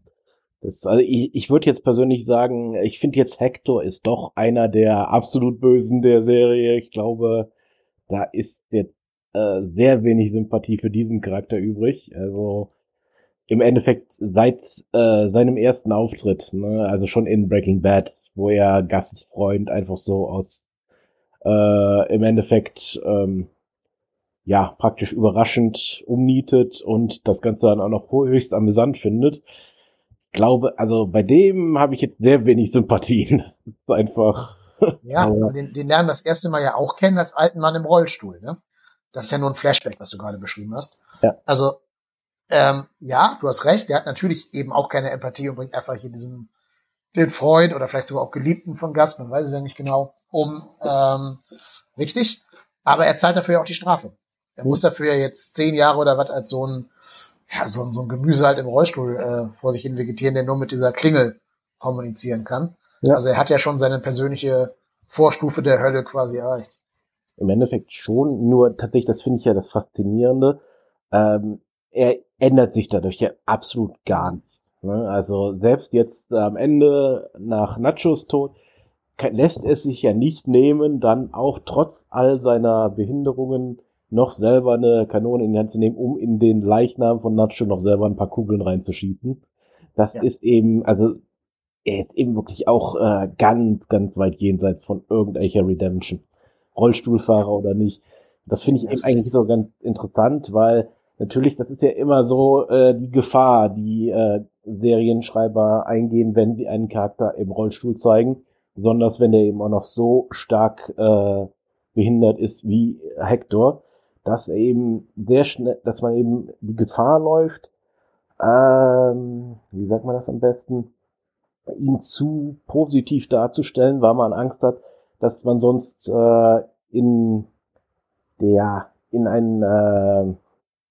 das, also ich, ich würde jetzt persönlich sagen, ich finde jetzt Hector ist doch einer der absolut Bösen der Serie. Ich glaube, da ist jetzt äh, sehr wenig Sympathie für diesen Charakter übrig. Also im Endeffekt seit äh, seinem ersten Auftritt, ne, also schon in Breaking Bad, wo er Gastfreund einfach so aus äh, im Endeffekt ähm, ja praktisch überraschend umnietet und das Ganze dann auch noch höchst amüsant findet glaube, also bei dem habe ich jetzt sehr wenig Sympathien. einfach. <laughs>
Ja, aber den, den lernen das erste Mal ja auch kennen als alten Mann im Rollstuhl, ne? Das ist ja nur ein Flashback, was du gerade beschrieben hast. Ja. Also, ähm, ja, du hast recht, der hat natürlich eben auch keine Empathie und bringt einfach hier diesen den Freund oder vielleicht sogar auch Geliebten von Gast, man weiß es ja nicht genau, um ähm, richtig. Aber er zahlt dafür ja auch die Strafe. Er muss dafür ja jetzt zehn Jahre oder was als so ein ja, so, so ein Gemüse halt im Rollstuhl äh, vor sich hin vegetieren, der nur mit dieser Klingel kommunizieren kann. Ja. Also er hat ja schon seine persönliche Vorstufe der Hölle quasi erreicht.
Im Endeffekt schon, nur tatsächlich, das finde ich ja das Faszinierende. Ähm, er ändert sich dadurch ja absolut gar nicht. Ne? Also selbst jetzt am Ende nach Nachos Tod lässt es sich ja nicht nehmen, dann auch trotz all seiner Behinderungen noch selber eine Kanone in die Hand zu nehmen, um in den Leichnam von Nacho noch selber ein paar Kugeln reinzuschießen. Das ja. ist eben, also er ist eben wirklich auch äh, ganz, ganz weit jenseits von irgendwelcher Redemption. Rollstuhlfahrer oder nicht. Das finde ich eben eigentlich so ganz interessant, weil natürlich, das ist ja immer so äh, die Gefahr, die äh, Serienschreiber eingehen, wenn sie einen Charakter im Rollstuhl zeigen, besonders wenn der eben auch noch so stark äh, behindert ist wie Hector dass eben sehr schnell, dass man eben die Gefahr läuft, ähm, wie sagt man das am besten, ihn zu positiv darzustellen, weil man Angst hat, dass man sonst äh, in der in ein, äh,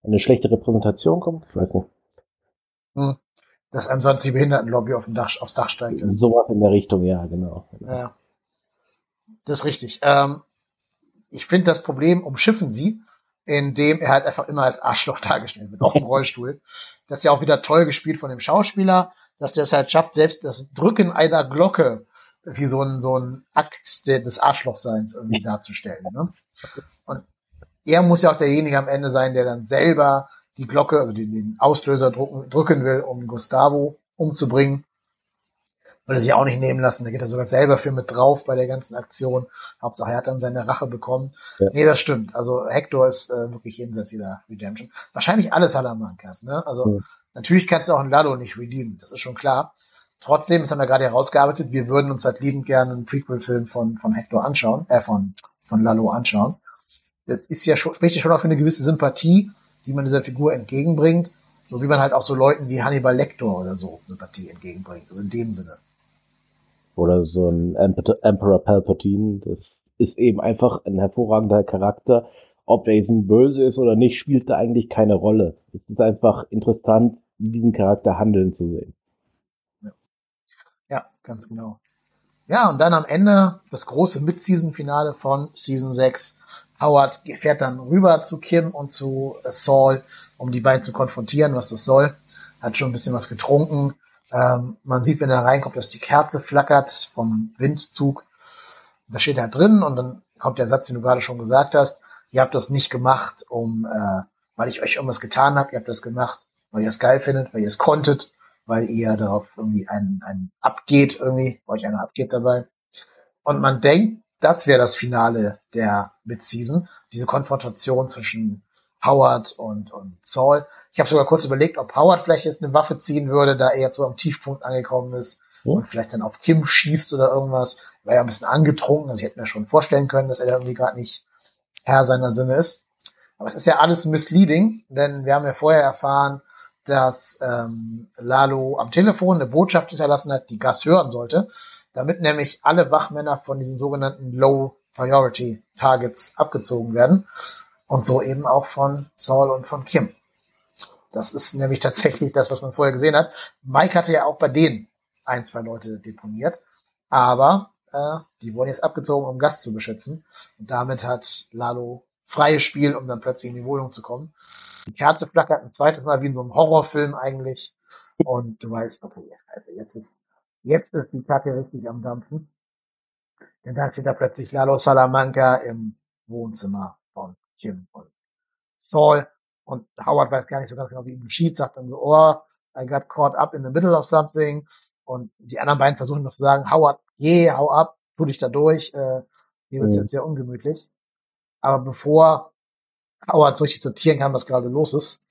eine schlechte Repräsentation kommt. Ich weiß nicht.
Hm. Dass einem sonst die Behindertenlobby auf dem Dach, aufs Dach steigt.
Sowas in der Richtung, ja, genau.
Ja. Das ist richtig. Ähm, ich finde, das Problem umschiffen sie, in dem er halt einfach immer als Arschloch <laughs> dargestellt wird, auf dem Rollstuhl. Das ist ja auch wieder toll gespielt von dem Schauspieler, dass der es halt schafft, selbst das Drücken einer Glocke wie so ein, so ein Akt des Arschlochseins irgendwie darzustellen. Ne? Und er muss ja auch derjenige am Ende sein, der dann selber die Glocke, also den, den Auslöser drücken, drücken will, um Gustavo umzubringen will er sich auch nicht nehmen lassen. Da geht er sogar selber für mit drauf bei der ganzen Aktion. Hauptsache, er hat dann seine Rache bekommen. Ja. Nee, das stimmt. Also Hector ist äh, wirklich jenseits dieser Redemption. Wahrscheinlich alles Salamancas, ne? Also ja. natürlich kannst du auch einen Lalo nicht redeemen, das ist schon klar. Trotzdem, das haben wir gerade herausgearbeitet, wir würden uns halt liebend gerne einen Prequel-Film von, von Hector anschauen, äh, von, von Lalo anschauen. Das ist ja schon, spricht ja schon auch für eine gewisse Sympathie, die man dieser Figur entgegenbringt, so wie man halt auch so Leuten wie Hannibal Lecter oder so Sympathie entgegenbringt. Also in dem Sinne.
Oder so ein Emperor Palpatine. Das ist eben einfach ein hervorragender Charakter. Ob ein Böse ist oder nicht, spielt da eigentlich keine Rolle. Es ist einfach interessant, diesen Charakter handeln zu sehen.
Ja, ja ganz genau. Ja, und dann am Ende das große Mid-Season-Finale von Season 6. Howard fährt dann rüber zu Kim und zu Saul, um die beiden zu konfrontieren, was das soll. Hat schon ein bisschen was getrunken. Ähm, man sieht, wenn er reinkommt, dass die Kerze flackert vom Windzug. Da steht er drin und dann kommt der Satz, den du gerade schon gesagt hast. Ihr habt das nicht gemacht, um, äh, weil ich euch irgendwas getan habe. Ihr habt das gemacht, weil ihr es geil findet, weil ihr es konntet, weil ihr darauf irgendwie einen, einen abgeht, irgendwie, weil euch einer abgeht dabei. Und man denkt das wäre das Finale der Mid-Season. Diese Konfrontation zwischen Howard und, und Saul. Ich habe sogar kurz überlegt, ob Howard vielleicht jetzt eine Waffe ziehen würde, da er jetzt so am Tiefpunkt angekommen ist oh. und vielleicht dann auf Kim schießt oder irgendwas. War ja ein bisschen angetrunken, also ich hätte mir schon vorstellen können, dass er da irgendwie gerade nicht Herr seiner Sinne ist. Aber es ist ja alles misleading, denn wir haben ja vorher erfahren, dass ähm, Lalo am Telefon eine Botschaft hinterlassen hat, die Gas hören sollte, damit nämlich alle Wachmänner von diesen sogenannten Low Priority Targets abgezogen werden und so eben auch von Saul und von Kim. Das ist nämlich <laughs> tatsächlich das, was man vorher gesehen hat. Mike hatte ja auch bei denen ein, zwei Leute deponiert, aber äh, die wurden jetzt abgezogen, um Gast zu beschützen. Und damit hat Lalo freies Spiel, um dann plötzlich in die Wohnung zu kommen. Die Kerze flackert ein zweites Mal wie in so einem Horrorfilm eigentlich. Und du weißt, okay, also jetzt ist, jetzt ist die Kacke richtig am Dampfen. Denn dann steht da plötzlich Lalo Salamanca im Wohnzimmer von Kim und Saul. Und Howard weiß gar nicht so ganz genau, wie ihm geschieht, sagt dann so, oh, I got caught up in the middle of something. Und die anderen beiden versuchen noch zu sagen, Howard, geh, hau ab, tu dich da durch, äh, hier wird's mhm. jetzt sehr ungemütlich. Aber bevor Howard so richtig sortieren kann, was gerade los ist,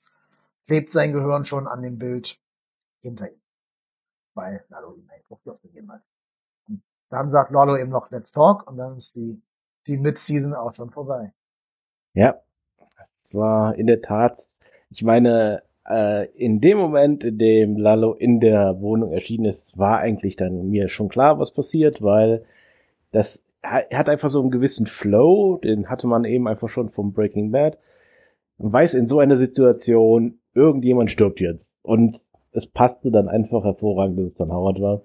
klebt sein Gehirn schon an dem Bild hinter ihm. Weil Lalo ihm einen Druck gegeben hat. Und dann sagt Lalo eben noch, let's talk, und dann ist die, die Mid-Season auch schon vorbei.
Ja, war in der Tat, ich meine, äh, in dem Moment, in dem Lalo in der Wohnung erschienen ist, war eigentlich dann mir schon klar, was passiert, weil das hat einfach so einen gewissen Flow, den hatte man eben einfach schon vom Breaking Bad. Man weiß in so einer Situation, irgendjemand stirbt jetzt. Und es passte dann einfach hervorragend, dass es dann Howard war.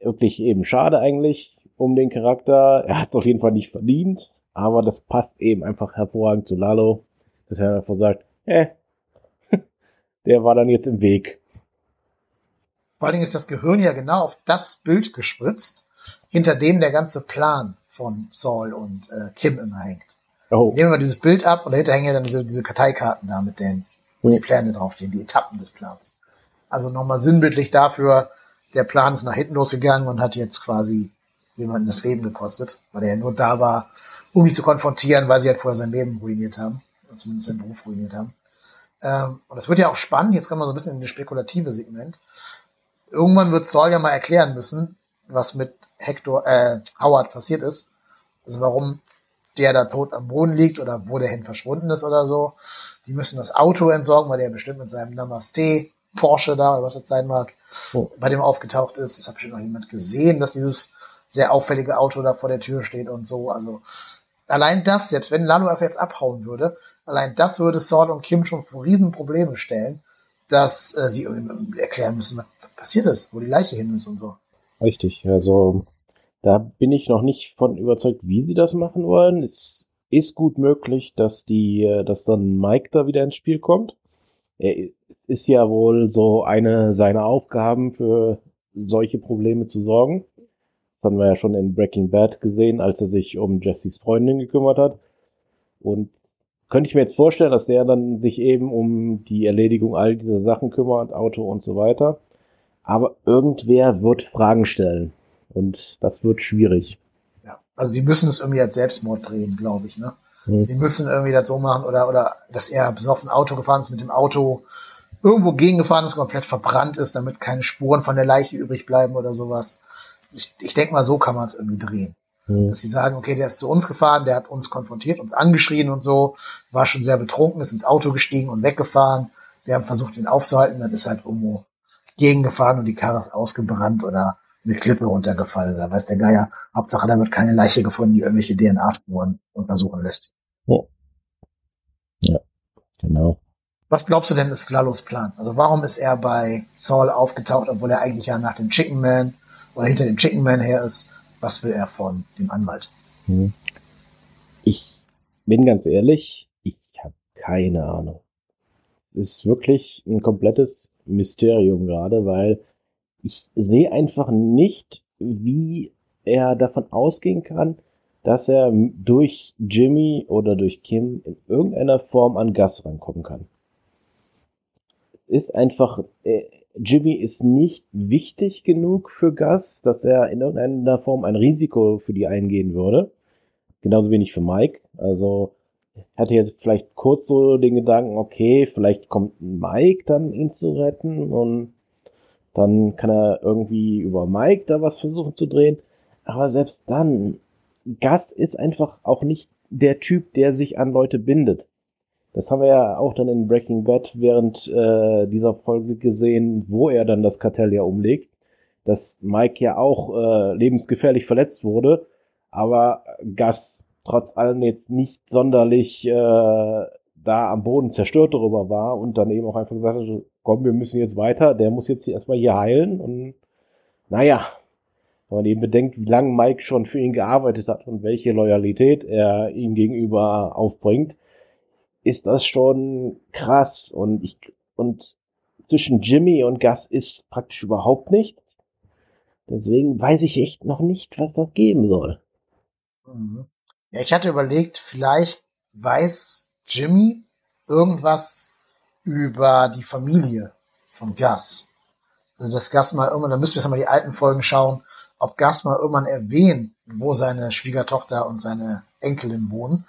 Wirklich eben schade eigentlich um den Charakter. Er hat es auf jeden Fall nicht verdient, aber das passt eben einfach hervorragend zu Lalo, dass er einfach sagt, äh, <laughs> der war dann jetzt im Weg.
Vor allen Dingen ist das Gehirn ja genau auf das Bild gespritzt, hinter dem der ganze Plan von Saul und äh, Kim immer hängt. Oh. Nehmen wir dieses Bild ab und dahinter hängen ja dann diese, diese Karteikarten da mit den, wo die Pläne draufstehen, die Etappen des Plans. Also nochmal sinnbildlich dafür, der Plan ist nach hinten losgegangen und hat jetzt quasi jemanden das Leben gekostet, weil er ja nur da war, um ihn zu konfrontieren, weil sie halt vorher sein Leben ruiniert haben, oder zumindest seinen Beruf ruiniert haben. Ähm, und das wird ja auch spannend, jetzt kommen wir so ein bisschen in das spekulative Segment. Irgendwann wird Saul ja mal erklären müssen, was mit Hector, äh, Howard passiert ist. Also warum der da tot am Boden liegt oder wo der hin verschwunden ist oder so. Die müssen das Auto entsorgen, weil der bestimmt mit seinem Namaste Porsche da, oder was das sein mag, oh. bei dem aufgetaucht ist. Das hat bestimmt noch jemand gesehen, dass dieses sehr auffällige Auto da vor der Tür steht und so. Also allein das jetzt, wenn einfach jetzt abhauen würde, allein das würde Saul und Kim schon vor Riesenprobleme stellen, dass äh, sie erklären müssen, was passiert ist, wo die Leiche hin ist und so.
Richtig, also da bin ich noch nicht von überzeugt, wie sie das machen wollen. Es ist gut möglich, dass die, äh, dass dann Mike da wieder ins Spiel kommt. Er ist ja wohl so eine seiner Aufgaben für solche Probleme zu sorgen. Das haben wir ja schon in Breaking Bad gesehen, als er sich um Jessys Freundin gekümmert hat. Und könnte ich mir jetzt vorstellen, dass der dann sich eben um die Erledigung all dieser Sachen kümmert, Auto und so weiter. Aber irgendwer wird Fragen stellen. Und das wird schwierig.
Ja, also sie müssen es irgendwie als Selbstmord drehen, glaube ich, ne? Mhm. Sie müssen irgendwie das so machen oder, oder, dass er besoffen Auto gefahren ist, mit dem Auto irgendwo gegengefahren ist, komplett verbrannt ist, damit keine Spuren von der Leiche übrig bleiben oder sowas. Ich, ich denke mal, so kann man es irgendwie drehen. Mhm. Dass sie sagen, okay, der ist zu uns gefahren, der hat uns konfrontiert, uns angeschrien und so, war schon sehr betrunken, ist ins Auto gestiegen und weggefahren. Wir haben versucht, ihn aufzuhalten, dann ist halt irgendwo gegengefahren und die Karre ist ausgebrannt oder eine Klippe runtergefallen. Da weiß der Geier, Hauptsache da wird keine Leiche gefunden, die irgendwelche DNA-Spuren untersuchen lässt.
Ja. ja, genau.
Was glaubst du denn ist Lalos Plan? Also warum ist er bei Saul aufgetaucht, obwohl er eigentlich ja nach dem Chicken Man oder hinter dem Chicken Man her ist? Was will er von dem Anwalt? Hm.
Ich bin ganz ehrlich, ich habe keine Ahnung ist wirklich ein komplettes Mysterium gerade, weil ich sehe einfach nicht, wie er davon ausgehen kann, dass er durch Jimmy oder durch Kim in irgendeiner Form an Gas rankommen kann. Ist einfach, er, Jimmy ist nicht wichtig genug für Gus, dass er in irgendeiner Form ein Risiko für die eingehen würde. Genauso wenig für Mike. Also hatte jetzt vielleicht kurz so den Gedanken, okay, vielleicht kommt Mike dann ihn zu retten und dann kann er irgendwie über Mike da was versuchen zu drehen. Aber selbst dann, Gus ist einfach auch nicht der Typ, der sich an Leute bindet. Das haben wir ja auch dann in Breaking Bad während äh, dieser Folge gesehen, wo er dann das Kartell ja umlegt, dass Mike ja auch äh, lebensgefährlich verletzt wurde, aber Gus trotz allem jetzt nicht sonderlich äh, da am Boden zerstört darüber war und dann eben auch einfach gesagt hat, komm, wir müssen jetzt weiter, der muss jetzt erstmal hier heilen und naja, wenn man eben bedenkt, wie lange Mike schon für ihn gearbeitet hat und welche Loyalität er ihm gegenüber aufbringt, ist das schon krass und ich und zwischen Jimmy und Gus ist praktisch überhaupt nichts. Deswegen weiß ich echt noch nicht, was das geben soll.
Mhm. Ja, ich hatte überlegt, vielleicht weiß Jimmy irgendwas über die Familie von Gus. Also dass Gus mal irgendwann, da müssen wir jetzt mal die alten Folgen schauen, ob Gus mal irgendwann erwähnt, wo seine Schwiegertochter und seine Enkelin wohnen.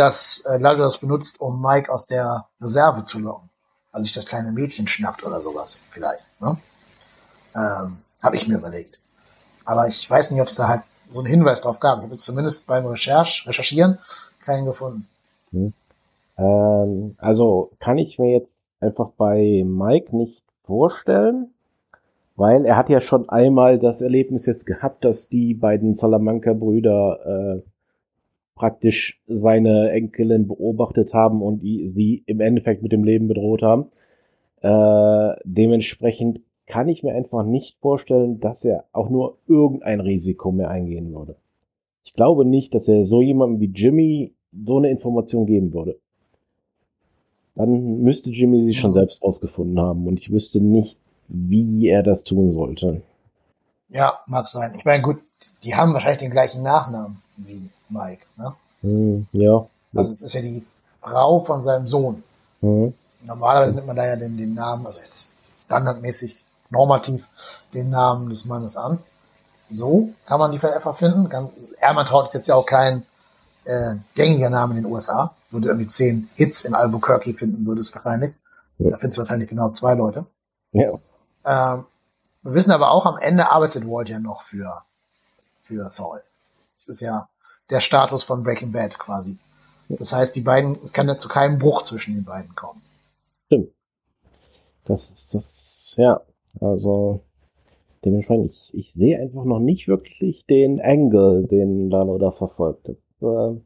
Dass äh, Lalo das benutzt, um Mike aus der Reserve zu locken. Also sich das kleine Mädchen schnappt oder sowas, vielleicht. Ne? Ähm, Habe ich mir überlegt. Aber ich weiß nicht, ob es da halt so einen Hinweis drauf gab. Ich habe jetzt zumindest beim Recherch, Recherchieren keinen gefunden.
Hm. Ähm, also kann ich mir jetzt einfach bei Mike nicht vorstellen, weil er hat ja schon einmal das Erlebnis jetzt gehabt, dass die beiden Salamanca-Brüder äh, praktisch seine Enkelin beobachtet haben und die, sie im Endeffekt mit dem Leben bedroht haben. Äh, dementsprechend kann ich mir einfach nicht vorstellen, dass er auch nur irgendein Risiko mehr eingehen würde. Ich glaube nicht, dass er so jemandem wie Jimmy so eine Information geben würde. Dann müsste Jimmy sie schon selbst rausgefunden haben und ich wüsste nicht, wie er das tun sollte.
Ja, mag sein. Ich meine, gut, die haben wahrscheinlich den gleichen Nachnamen wie Mike, ne?
Hm, ja.
Also es ist ja die Frau von seinem Sohn.
Hm.
Normalerweise nimmt man da ja den, den Namen, also jetzt standardmäßig normativ den Namen des Mannes an. So kann man die vielleicht einfach finden. Ermantraut ist jetzt ja auch kein äh, gängiger Name in den USA. Würde irgendwie zehn Hits in Albuquerque finden, würde es wahrscheinlich.
Ja.
Da findest du wahrscheinlich genau zwei Leute.
Ja.
Ähm, wir wissen aber auch, am Ende arbeitet Walt ja noch für, für Saul. Das ist ja der Status von Breaking Bad quasi. Das heißt, die beiden, es kann ja zu keinem Bruch zwischen den beiden kommen.
Stimmt. Das ist das, ja. Also, dementsprechend, ich, ich sehe einfach noch nicht wirklich den Angle, den Lalo da verfolgt. Das, äh,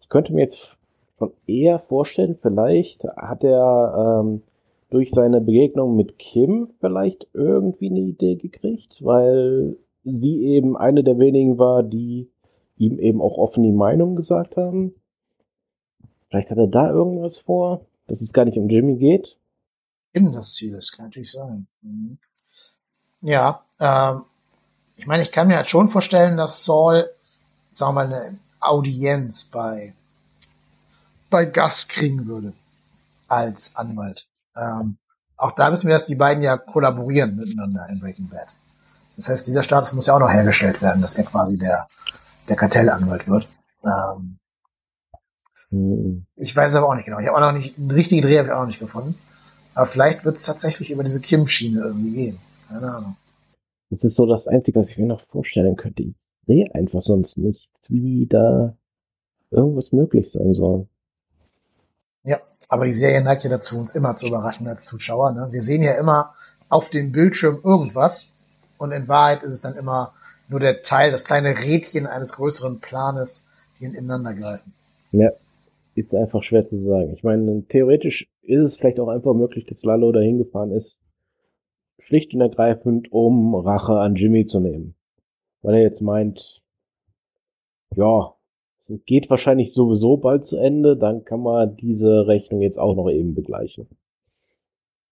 ich könnte mir jetzt schon eher vorstellen, vielleicht hat er ähm, durch seine Begegnung mit Kim vielleicht irgendwie eine Idee gekriegt, weil sie eben eine der wenigen war, die ihm eben auch offen die Meinung gesagt haben. Vielleicht hat er da irgendwas vor, dass es gar nicht um Jimmy geht.
Eben das Ziel ist, kann natürlich sein. Mhm. Ja, ähm, ich meine, ich kann mir halt schon vorstellen, dass Saul, sagen wir mal, eine Audienz bei, bei Gus kriegen würde. Als Anwalt. Ähm, auch da wissen wir, dass die beiden ja kollaborieren miteinander in Breaking Bad. Das heißt, dieser Status muss ja auch noch hergestellt werden, dass er quasi der, der Kartellanwalt wird. Ähm,
Hm.
ich weiß es aber auch nicht genau. Ich habe auch noch nicht, einen richtigen Dreh habe ich auch noch nicht gefunden. Aber vielleicht wird es tatsächlich über diese Kim-Schiene irgendwie gehen. Keine Ahnung.
Das ist so das Einzige, was ich mir noch vorstellen könnte. Ich sehe einfach sonst nicht, wie da irgendwas möglich sein soll.
Ja, aber die Serie neigt ja dazu, uns immer zu überraschen als Zuschauer. Ne? Wir sehen ja immer auf dem Bildschirm irgendwas und in Wahrheit ist es dann immer nur der Teil, das kleine Rädchen eines größeren Planes, die ineinander greifen.
Ja, ist einfach schwer zu sagen. Ich meine, theoretisch ist es vielleicht auch einfach möglich, dass Lalo da hingefahren ist, schlicht und ergreifend, um Rache an Jimmy zu nehmen. Weil er jetzt meint, ja, es geht wahrscheinlich sowieso bald zu Ende, dann kann man diese Rechnung jetzt auch noch eben begleichen.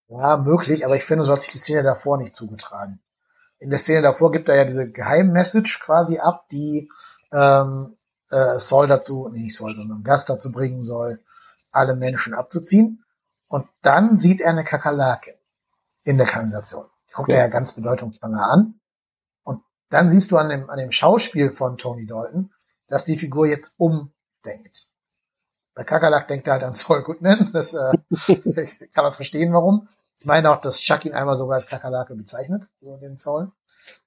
Ja, möglich, aber ich finde, so hat sich die Szene davor nicht zugetragen. In der Szene davor gibt er ja diese Geheimmessage quasi ab, die ähm, äh, Saul dazu, nee, nicht Saul, sondern Gast dazu bringen soll, alle Menschen abzuziehen. Und dann sieht er eine Kakerlake. in der Kanalisation. Die guckt ja. er ja ganz bedeutungsschwanger an. Und dann siehst du an dem, an dem Schauspiel von Tony Dalton, dass die Figur jetzt umdenkt. Bei Kakalak denkt er halt an Saul Goodman. Das äh, <laughs> kann man verstehen, warum. Ich meine auch, dass Chuck ihn einmal sogar als Kakerlake bezeichnet, so den Zoll.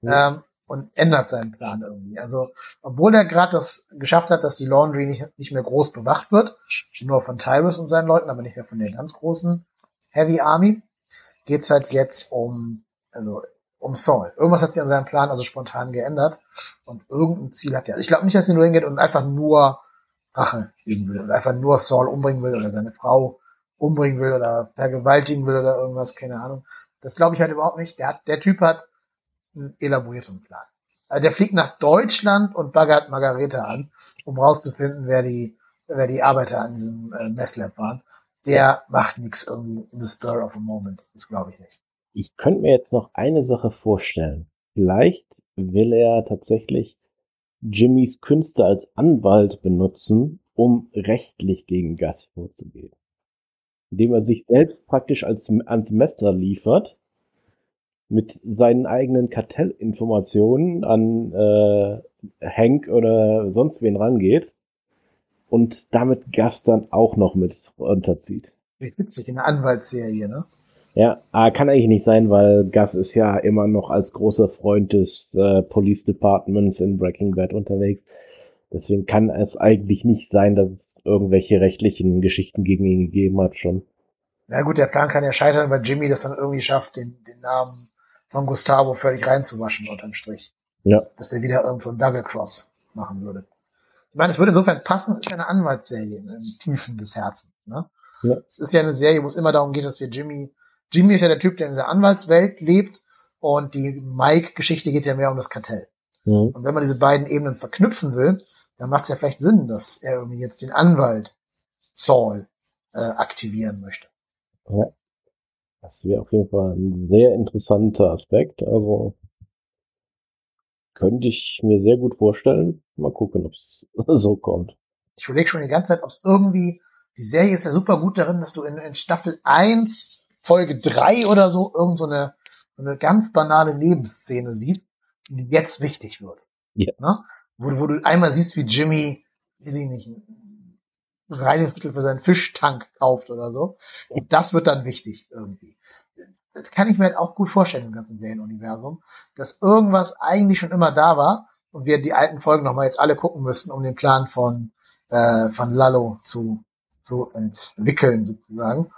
Ja. Ähm, und ändert seinen Plan irgendwie. Also, obwohl er gerade das geschafft hat, dass die Laundry nicht, nicht mehr groß bewacht wird, nur von Tyrus und seinen Leuten, aber nicht mehr von der ganz großen Heavy Army, geht's halt jetzt um, also um Saul. Irgendwas hat sich an seinem Plan also spontan geändert und irgendein Ziel hat er. Also ich glaube nicht, dass er nur hingeht und einfach nur Rache üben will oder einfach nur Saul umbringen will oder seine Frau umbringen will oder vergewaltigen will oder irgendwas, keine Ahnung. Das glaube ich halt überhaupt nicht. Der, hat, der Typ hat einen elaborierten Plan. Also der fliegt nach Deutschland und baggert Margareta an, um rauszufinden, wer die, wer die Arbeiter an diesem äh, Messlab waren. Der macht nichts irgendwie in the spur of a moment. Das glaube ich nicht.
Ich könnte mir jetzt noch eine Sache vorstellen. Vielleicht will er tatsächlich Jimmys Künste als Anwalt benutzen, um rechtlich gegen Gas vorzugehen. Indem er sich selbst praktisch als, ans Messer liefert mit seinen eigenen Kartellinformationen an äh, Hank oder sonst wen rangeht und damit Gas dann auch noch mit unterzieht.
Witzig, in der Anwaltsserie, ne?
Ja, aber kann eigentlich nicht sein, weil Gus ist ja immer noch als großer Freund des äh, Police Departments in Breaking Bad unterwegs. Deswegen kann es eigentlich nicht sein, dass es irgendwelche rechtlichen Geschichten gegen ihn gegeben hat schon.
Na gut, der Plan kann ja scheitern, weil Jimmy das dann irgendwie schafft, den, den Namen von Gustavo völlig reinzuwaschen unterm Strich.
Ja.
Dass er wieder irgend so ein Double Cross machen würde. Ich meine, es würde insofern passen, es ist ja eine Anwaltsserie im Tiefen des Herzens. Ne? Ja. Es ist ja eine Serie, wo es immer darum geht, dass wir Jimmy, Jimmy ist ja der Typ, der in dieser Anwaltswelt lebt und die Mike-Geschichte geht ja mehr um das Kartell. Mhm. Und wenn man diese beiden Ebenen verknüpfen will, dann macht es ja vielleicht Sinn, dass er irgendwie jetzt den Anwalt Saul äh, aktivieren möchte.
Ja. Das wäre auf jeden Fall ein sehr interessanter Aspekt. Also könnte ich mir sehr gut vorstellen. Mal gucken, ob es <laughs> so kommt.
Ich überlege schon die ganze Zeit, ob es irgendwie, die Serie ist ja super gut darin, dass du in, in Staffel 1, Folge 3 oder so, irgend so eine, so eine ganz banale Nebenszene siehst, die jetzt wichtig wird.
Ja.
Ne? Wo, wo du einmal siehst, wie Jimmy, weiß ich nicht, Reinigungsmittel für seinen Fischtank kauft oder so. Und das wird dann wichtig irgendwie. Das kann ich mir halt auch gut vorstellen im ganzen Serienuniversum, dass irgendwas eigentlich schon immer da war und wir die alten Folgen nochmal jetzt alle gucken müssten, um den Plan von, äh, von Lalo zu, zu entwickeln sozusagen.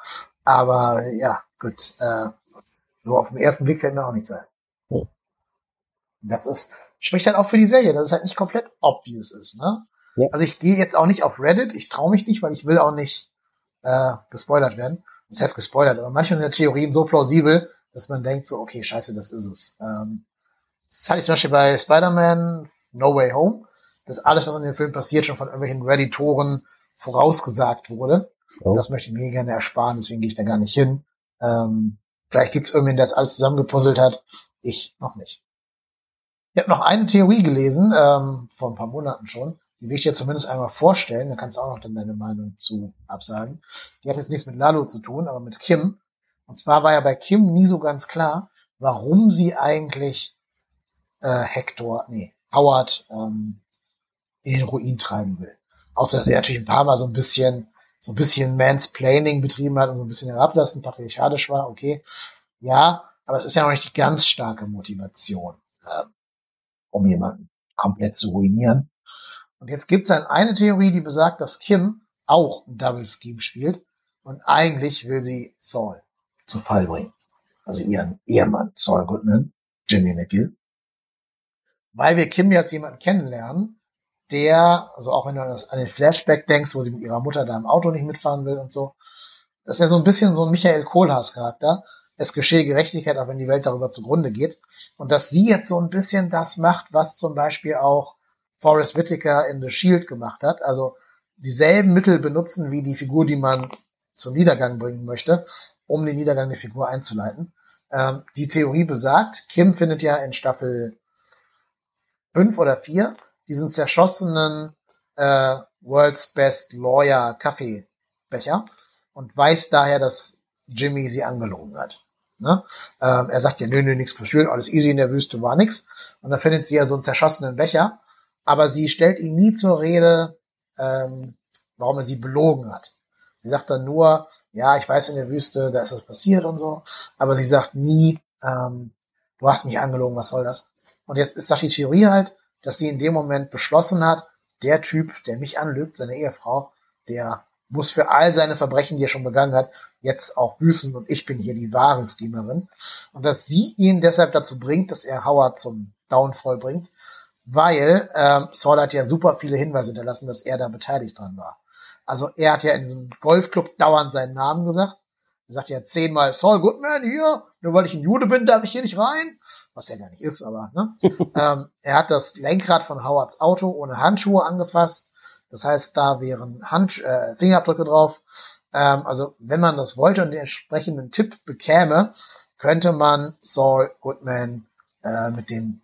Aber ja, gut, äh, so auf dem ersten Blick fällt mir auch nicht sein. Oh. Das ist, spricht halt auch für die Serie, dass es halt nicht komplett obvious ist, ne? Ja. Also ich gehe jetzt auch nicht auf Reddit, ich traue mich nicht, weil ich will auch nicht äh, gespoilert werden. Das heißt gespoilert, aber manchmal sind ja Theorien so plausibel, dass man denkt so, okay, scheiße, das ist es. Ähm, das hatte ich zum Beispiel bei Spider-Man No Way Home, dass alles, was in dem Film passiert, schon von irgendwelchen Redditoren vorausgesagt wurde. Oh. Das möchte ich mir gerne ersparen, deswegen gehe ich da gar nicht hin. Ähm, vielleicht gibt es irgendwen, der das alles zusammengepuzzelt hat. Ich noch nicht. Ich habe noch eine Theorie gelesen, ähm, vor ein paar Monaten schon, die will ich dir zumindest einmal vorstellen, da kannst du auch noch dann deine Meinung zu absagen. Die hat jetzt nichts mit Lalo zu tun, aber mit Kim. Und zwar war ja bei Kim nie so ganz klar, warum sie eigentlich äh, Hector, nee, Howard ähm, in den Ruin treiben will. Außer dass er natürlich ein paar Mal so ein bisschen, so ein bisschen Mansplaining betrieben hat und so ein bisschen herablassen, patriarchalisch war, okay. Ja, aber es ist ja noch nicht die ganz starke Motivation, äh, um jemanden komplett zu ruinieren. Und jetzt gibt es dann eine Theorie, die besagt, dass Kim auch ein Double Scheme spielt und eigentlich will sie Saul zu Fall bringen. Also ihren Ehemann Saul Goodman, Jimmy McGill. Weil wir Kim jetzt jemanden kennenlernen, der, also auch wenn du an den Flashback denkst, wo sie mit ihrer Mutter da im Auto nicht mitfahren will und so, das ist ja so ein bisschen so ein Michael Kohlhaas Charakter. Es geschehe Gerechtigkeit, auch wenn die Welt darüber zugrunde geht. Und dass sie jetzt so ein bisschen das macht, was zum Beispiel auch Forrest Whitaker in The Shield gemacht hat. Also dieselben Mittel benutzen wie die Figur, die man zum Niedergang bringen möchte, um den Niedergang der Figur einzuleiten. Ähm, die Theorie besagt, Kim findet ja in Staffel 5 oder 4 diesen zerschossenen äh, World's Best Lawyer Kaffeebecher und weiß daher, dass Jimmy sie angelogen hat. Ne? Ähm, er sagt ja, nö, nö, nichts passiert, alles easy in der Wüste, war nix. Und dann findet sie ja so einen zerschossenen Becher, aber sie stellt ihn nie zur Rede, ähm, warum er sie belogen hat. Sie sagt dann nur, ja, ich weiß in der Wüste, da ist was passiert und so, aber sie sagt nie, ähm, du hast mich angelogen, was soll das? Und jetzt ist doch die Theorie halt, dass sie in dem Moment beschlossen hat, der Typ, der mich anlügt, seine Ehefrau, der muss für all seine Verbrechen, die er schon begangen hat, jetzt auch büßen und ich bin hier die wahre Schemerin. Und dass sie ihn deshalb dazu bringt, dass er Howard zum Downfall bringt, weil ähm, Saul hat ja super viele Hinweise hinterlassen, dass er da beteiligt dran war. Also er hat ja in diesem Golfclub dauernd seinen Namen gesagt. Er sagt ja zehnmal, Saul Goodman hier, nur weil ich ein Jude bin, darf ich hier nicht rein. Was er gar nicht ist, aber ne? <laughs> ähm, er hat das Lenkrad von Howards Auto ohne Handschuhe angefasst. Das heißt, da wären Hand, äh, Fingerabdrücke drauf. Ähm, also wenn man das wollte und den entsprechenden Tipp bekäme, könnte man Saul Goodman äh, mit dem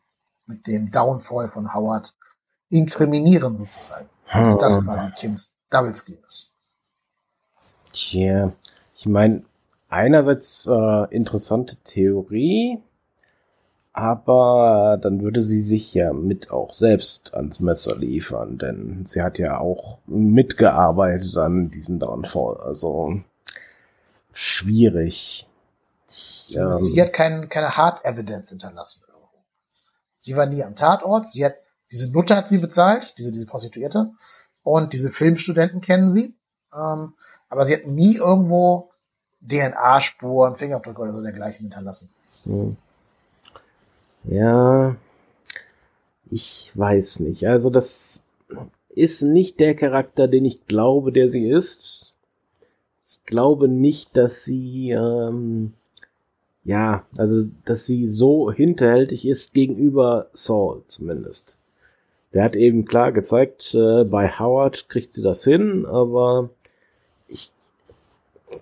mit dem Downfall von Howard inkriminieren sozusagen. Dass das
Hm.
quasi Kims Double ist.
Tja, ich meine, einerseits äh, interessante Theorie, aber dann würde sie sich ja mit auch selbst ans Messer liefern, denn sie hat ja auch mitgearbeitet an diesem Downfall. Also schwierig. Ähm,
Sie hat kein, keine Hard Evidence hinterlassen. Sie war nie am Tatort. Sie hat, diese Nutte hat sie bezahlt, diese, diese Prostituierte. Und diese Filmstudenten kennen sie. Ähm, aber sie hat nie irgendwo DNA-Spuren, Fingerabdrücke oder so dergleichen hinterlassen.
Hm. Ja, ich weiß nicht. Also das ist nicht der Charakter, den ich glaube, der sie ist. Ich glaube nicht, dass sie, ähm, ja, also dass sie so hinterhältig ist gegenüber Saul zumindest. Der hat eben klar gezeigt, äh, bei Howard kriegt sie das hin, aber ich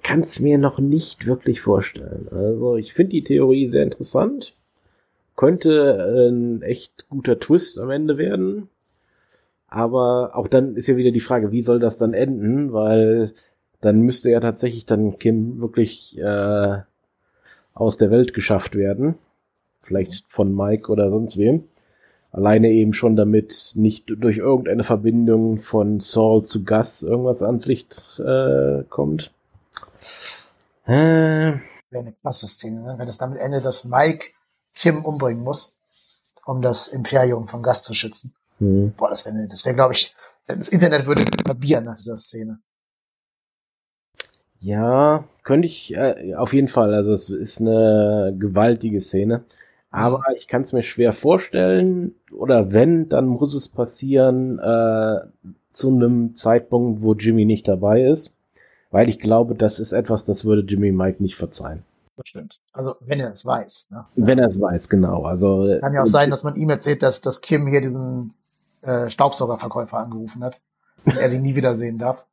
kann es mir noch nicht wirklich vorstellen. Also ich finde die Theorie sehr interessant. Könnte ein echt guter Twist am Ende werden. Aber auch dann ist ja wieder die Frage, wie soll das dann enden? Weil dann müsste ja tatsächlich dann Kim wirklich äh, aus der Welt geschafft werden. Vielleicht von Mike oder sonst wem. Alleine eben schon damit nicht durch irgendeine Verbindung von Saul zu Gus irgendwas ans Licht äh, kommt. Äh,
Wäre eine klasse Szene, ne? wenn es damit endet, dass Mike Kim umbringen muss, um das Imperium von Gast zu schützen.
hm.
Boah, das wäre, das wäre, glaube ich, das Internet würde probieren nach dieser Szene.
Ja, könnte ich äh, auf jeden Fall. Also es ist eine gewaltige Szene. Aber ich kann es mir schwer vorstellen. Oder wenn, dann muss es passieren äh, zu einem Zeitpunkt, wo Jimmy nicht dabei ist. Weil ich glaube, das ist etwas, das würde Jimmy Mike nicht verzeihen.
Das stimmt. Also, wenn er es weiß. Ne?
Wenn er es weiß, genau. Also
Kann ja auch sein, dass man ihm erzählt, dass, dass Kim hier diesen äh, Staubsaugerverkäufer angerufen hat und er sie nie wiedersehen darf.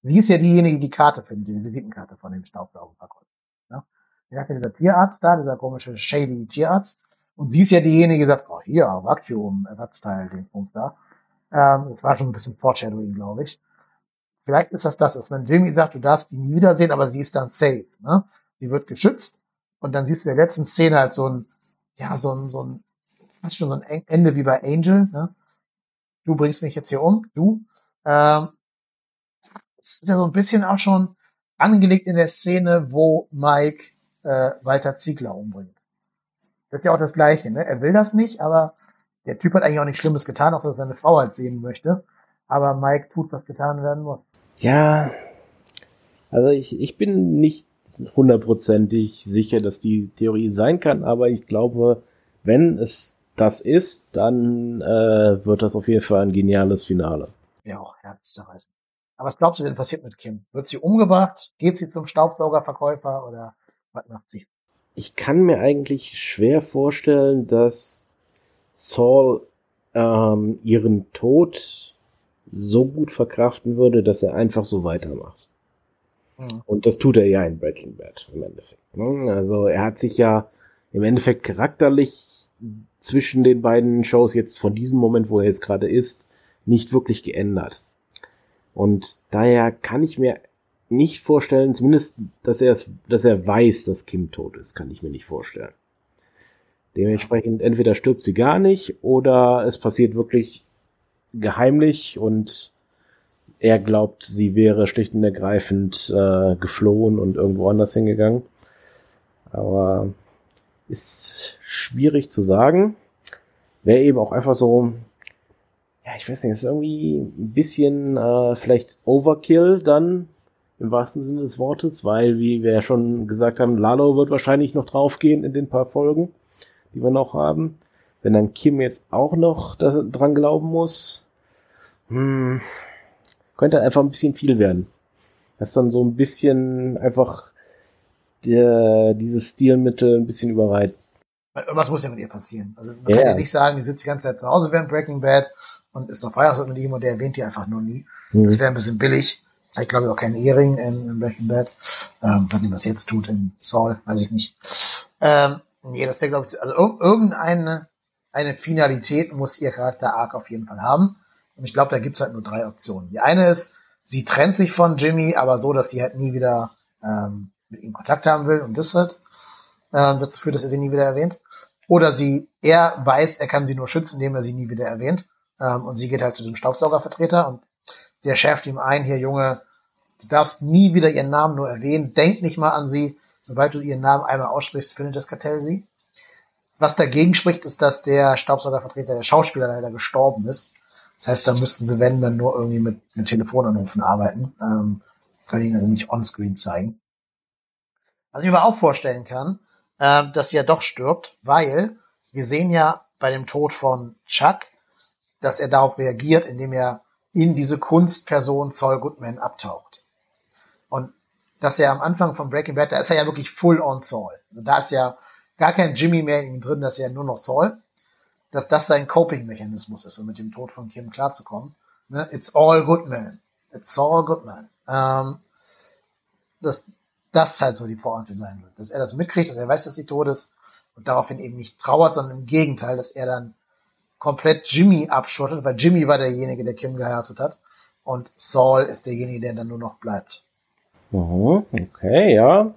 Sie ist ja diejenige, die Karte findet, die Visitenkarte von dem Staubsaugerverkäufer. Ne? Er hat ja dieser Tierarzt da, dieser komische shady Tierarzt. Und sie ist ja diejenige, die sagt, oh, hier, Vakuum, Ersatzteil, Dingsbums da. Ähm, das war schon ein bisschen Foreshadowing, glaube ich. Vielleicht ist das das, dass wenn Jimmy sagt, du darfst die nie wiedersehen, aber sie ist dann safe, ne? Sie wird geschützt. Und dann siehst du in der letzten Szene halt so ein, ja, so ein, so ein, fast schon so ein Ende wie bei Angel, ne? Du bringst mich jetzt hier um, du. Ähm, ist ja so ein bisschen auch schon angelegt in der Szene, wo Mike äh, Walter Ziegler umbringt. Das ist ja auch das Gleiche, ne? Er will das nicht, aber der Typ hat eigentlich auch nichts Schlimmes getan, auch dass er seine Frau halt sehen möchte. Aber Mike tut, was getan werden muss.
Ja, also ich, ich bin nicht hundertprozentig sicher, dass die Theorie sein kann, aber ich glaube, wenn es das ist, dann äh, wird das auf jeden Fall ein geniales Finale.
Ja, auch herzzerreißend. Aber was glaubst du denn passiert mit Kim? Wird sie umgebracht? Geht sie zum Staubsaugerverkäufer oder was macht sie?
Ich kann mir eigentlich schwer vorstellen, dass Saul ähm, ihren Tod so gut verkraften würde, dass er einfach so weitermacht.
Hm.
Und das tut er ja in Breaking Bad im Endeffekt. ne? Also er hat sich ja im Endeffekt charakterlich zwischen den beiden Shows jetzt von diesem Moment, wo er jetzt gerade ist, nicht wirklich geändert. Und daher kann ich mir nicht vorstellen, zumindest, dass er dass er weiß, dass Kim tot ist, kann ich mir nicht vorstellen. Dementsprechend entweder stirbt sie gar nicht oder es passiert wirklich geheimlich und er glaubt, sie wäre schlicht und ergreifend äh, geflohen und irgendwo anders hingegangen. Aber ist schwierig zu sagen. Wäre eben auch einfach so, ja, ich weiß nicht, ist irgendwie ein bisschen äh, vielleicht Overkill dann im wahrsten Sinne des Wortes, weil, wie wir ja schon gesagt haben, Lalo wird wahrscheinlich noch draufgehen in den paar Folgen, die wir noch haben. Wenn dann Kim jetzt auch noch dran glauben muss, hm, könnte einfach ein bisschen viel werden. Das ist dann so ein bisschen einfach der, dieses Stilmittel ein bisschen überreizt.
Irgendwas muss ja mit ihr passieren. Also man ja. kann ja nicht sagen, die sitzt die ganze Zeit zu Hause während Breaking Bad und ist noch verheiratet mit ihm und der erwähnt die einfach nur nie. Mhm. Das wäre ein bisschen billig. Ich glaube auch keinen Ehering in, in Breaking Bad. Ähm, was ihm das jetzt tut in Saul, weiß ich nicht. Ähm, nee, das wäre, glaube ich, also irgendeine eine Finalität muss ihr Charakter Arc auf jeden Fall haben. Und ich glaube, da gibt's halt nur drei Optionen. Die eine ist, sie trennt sich von Jimmy, aber so, dass sie halt nie wieder ähm, mit ihm Kontakt haben will und das halt ähm, dazu führt, dass er sie nie wieder erwähnt. Oder sie, er weiß, er kann sie nur schützen, indem er sie nie wieder erwähnt. Ähm, und sie geht halt zu dem Staubsaugervertreter und der schärft ihm ein, hier Junge, du darfst nie wieder ihren Namen nur erwähnen, denk nicht mal an sie. Sobald du ihren Namen einmal aussprichst, findet das Kartell sie. Was dagegen spricht, ist, dass der Staubsaugervertreter, der Schauspieler leider gestorben ist. Das heißt, da müssten sie, wenn, dann nur irgendwie mit, mit Telefonanrufen arbeiten. Ähm, können ihn also nicht onscreen zeigen. Was ich mir aber auch vorstellen kann, äh, dass sie ja doch stirbt, weil wir sehen ja bei dem Tod von Chuck, dass er darauf reagiert, indem er in diese Kunstperson Saul Goodman abtaucht. Und dass er am Anfang von Breaking Bad, da ist er ja wirklich full on Saul. Also da ist ja gar kein Jimmy mehr in ihm drin, das ist ja nur noch Saul. Dass das sein Coping-Mechanismus ist, um mit dem Tod von Kim klarzukommen. Ne? It's all good man. It's Saul Goodman. Ähm, dass das halt so die Pointe sein wird. Dass er das mitkriegt, dass er weiß, dass sie tot ist und daraufhin eben nicht trauert, sondern im Gegenteil, dass er dann komplett Jimmy abschottet, weil Jimmy war derjenige, der Kim geheiratet hat. Und Saul ist derjenige, der dann nur noch bleibt.
Mhm, okay, ja.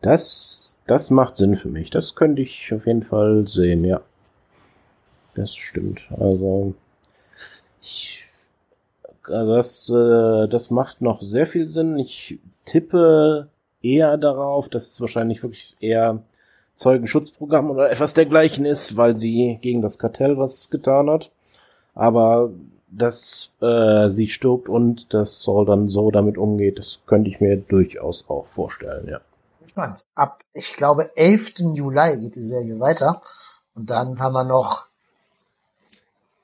Das, das macht Sinn für mich. Das könnte ich auf jeden Fall sehen, ja. Das stimmt. Also, ich, also das, äh, das macht noch sehr viel Sinn. Ich tippe eher darauf, dass es wahrscheinlich wirklich eher Zeugenschutzprogramm oder etwas dergleichen ist, weil sie gegen das Kartell was getan hat. Aber dass äh, sie stirbt und dass Saul dann so damit umgeht, das könnte ich mir durchaus auch vorstellen, ja.
Spannend. Ab, ich glaube, 11. Juli geht die Serie weiter. Und dann haben wir noch,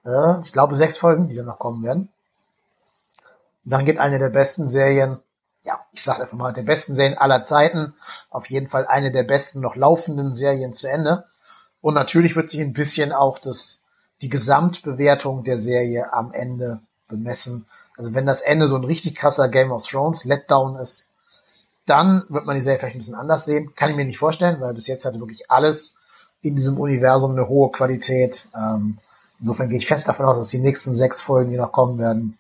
äh, ich glaube, sechs Folgen, die dann noch kommen werden. Und dann geht eine der besten Serien ja, ich sage einfach mal, der besten Serien aller Zeiten. Auf jeden Fall eine der besten noch laufenden Serien zu Ende. Und natürlich wird sich ein bisschen auch das, die Gesamtbewertung der Serie am Ende bemessen. Also wenn das Ende so ein richtig krasser Game of Thrones Letdown ist, dann wird man die Serie vielleicht ein bisschen anders sehen. Kann ich mir nicht vorstellen, weil bis jetzt hatte wirklich alles in diesem Universum eine hohe Qualität. Ähm, insofern gehe ich fest davon aus, dass die nächsten sechs Folgen, die noch kommen werden,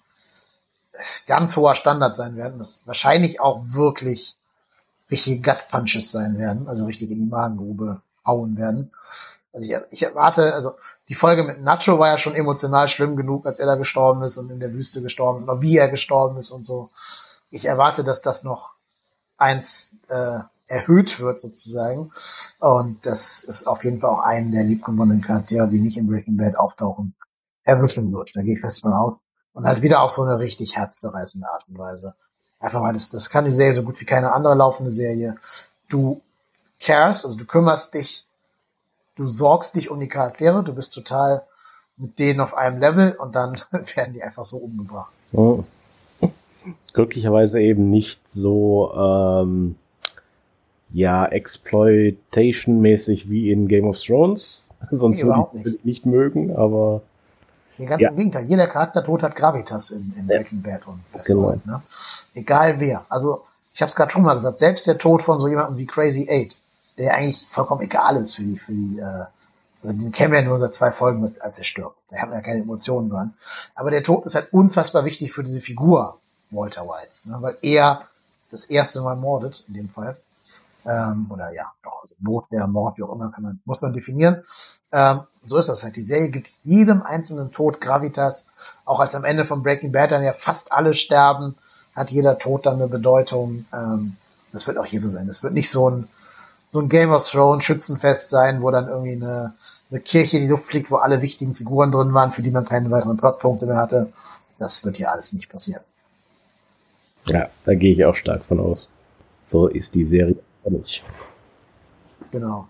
ganz hoher Standard sein werden, das wahrscheinlich auch wirklich richtige Gut Punches sein werden, also richtig in die Magengrube hauen werden. Also ich, ich erwarte, also die Folge mit Nacho war ja schon emotional schlimm genug, als er da gestorben ist und in der Wüste gestorben ist, oder wie er gestorben ist und so. Ich erwarte, dass das noch eins äh, erhöht wird sozusagen. Und das ist auf jeden Fall auch einen der liebgewonnenen Charaktere, die nicht in Breaking Bad auftauchen, erwischen wird. Da gehe ich fest von aus. Und halt wieder auf so eine richtig herzzerreißende Art und Weise. Einfach mal, das, das kann die Serie so gut wie keine andere laufende Serie. Du cares, also du kümmerst dich, du sorgst dich um die Charaktere, du bist total mit denen auf einem Level und dann <laughs> werden die einfach so umgebracht. Oh. <laughs>
Glücklicherweise eben nicht so ähm, ja Exploitation-mäßig wie in Game of Thrones. <laughs> Sonst nee, würde ich nicht. nicht mögen, aber
Ganz ja. im Gegenteil. Jeder Charaktertod hat Gravitas in, in Breaking Bad und Westworld. Genau. Ne? Egal wer. Also, ich habe es gerade schon mal gesagt, selbst der Tod von so jemandem wie Crazy Eight, der eigentlich vollkommen egal ist für die, für die, äh, also den kennen wir ja nur seit zwei Folgen, als er stirbt. Da haben wir ja keine Emotionen dran. Aber der Tod ist halt unfassbar wichtig für diese Figur Walter Whites, ne? weil er das erste Mal mordet, in dem Fall. Ähm, oder ja, doch, also Notwehr, Mord, wie auch immer, kann man, muss man definieren. Ähm, so ist das halt. Die Serie gibt jedem einzelnen Tod Gravitas. Auch als am Ende von Breaking Bad dann ja fast alle sterben, hat jeder Tod dann eine Bedeutung. Ähm, das wird auch hier so sein. Das wird nicht so ein, so ein Game of Thrones Schützenfest sein, wo dann irgendwie eine, eine Kirche in die Luft fliegt, wo alle wichtigen Figuren drin waren, für die man keine weiteren Plotpunkte mehr hatte. Das wird hier alles nicht passieren.
Ja, da gehe ich auch stark von aus. So ist die Serie nicht.
Genau.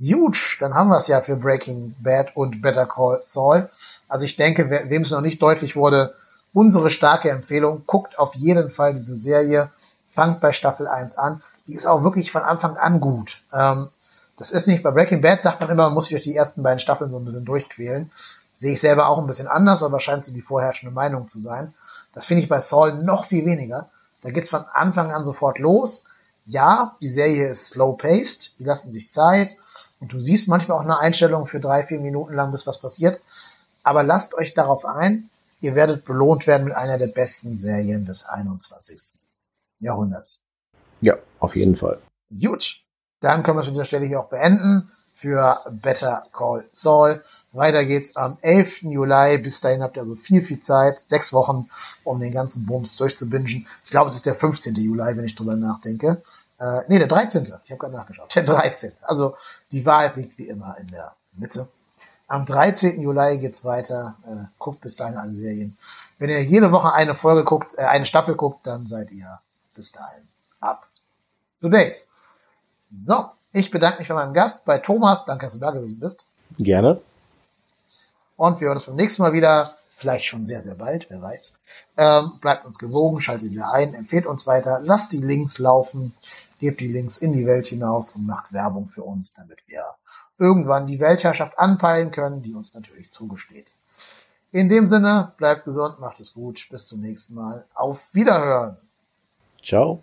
Huge, dann haben wir es ja für Breaking Bad und Better Call Saul. Also ich denke, wem es noch nicht deutlich wurde, unsere starke Empfehlung, guckt auf jeden Fall diese Serie, fangt bei Staffel 1 an. Die ist auch wirklich von Anfang an gut. Ähm, das ist nicht, bei Breaking Bad sagt man immer, man muss sich durch die ersten beiden Staffeln so ein bisschen durchquälen. Sehe ich selber auch ein bisschen anders, aber scheint so die vorherrschende Meinung zu sein. Das finde ich bei Saul noch viel weniger. Da geht's von Anfang an sofort los. Ja, die Serie ist slow-paced, die lassen sich Zeit und du siehst manchmal auch eine Einstellung für drei, vier Minuten lang, bis was passiert. Aber lasst euch darauf ein, ihr werdet belohnt werden mit einer der besten Serien des 21. Jahrhunderts.
Ja, auf jeden Fall.
Gut, dann können wir es an dieser Stelle hier auch beenden für Better Call Saul. Weiter geht's am 11. Juli. Bis dahin habt ihr also viel, viel Zeit. Sechs Wochen, um den ganzen Bums durchzubingen. Ich glaube, es ist der 15. Juli, wenn ich drüber nachdenke. Äh, nee, der 13. Ich habe gerade nachgeschaut. Der 13. Also die Wahrheit liegt wie immer in der Mitte. Am 13. Juli geht's weiter. Äh, guckt bis dahin alle Serien. Wenn ihr jede Woche eine Folge guckt, äh, eine Staffel guckt, dann seid ihr bis dahin up to date. So, ich bedanke mich bei meinem Gast, bei Thomas. Danke, dass du da gewesen bist.
Gerne.
Und wir hören uns beim nächsten Mal wieder. Vielleicht schon sehr, sehr bald, wer weiß. Ähm, bleibt uns gewogen, schaltet wieder ein, empfehlt uns weiter, lasst die Links laufen, gebt die Links in die Welt hinaus und macht Werbung für uns, damit wir irgendwann die Weltherrschaft anpeilen können, die uns natürlich zugesteht. In dem Sinne, bleibt gesund, macht es gut, bis zum nächsten Mal. Auf Wiederhören.
Ciao.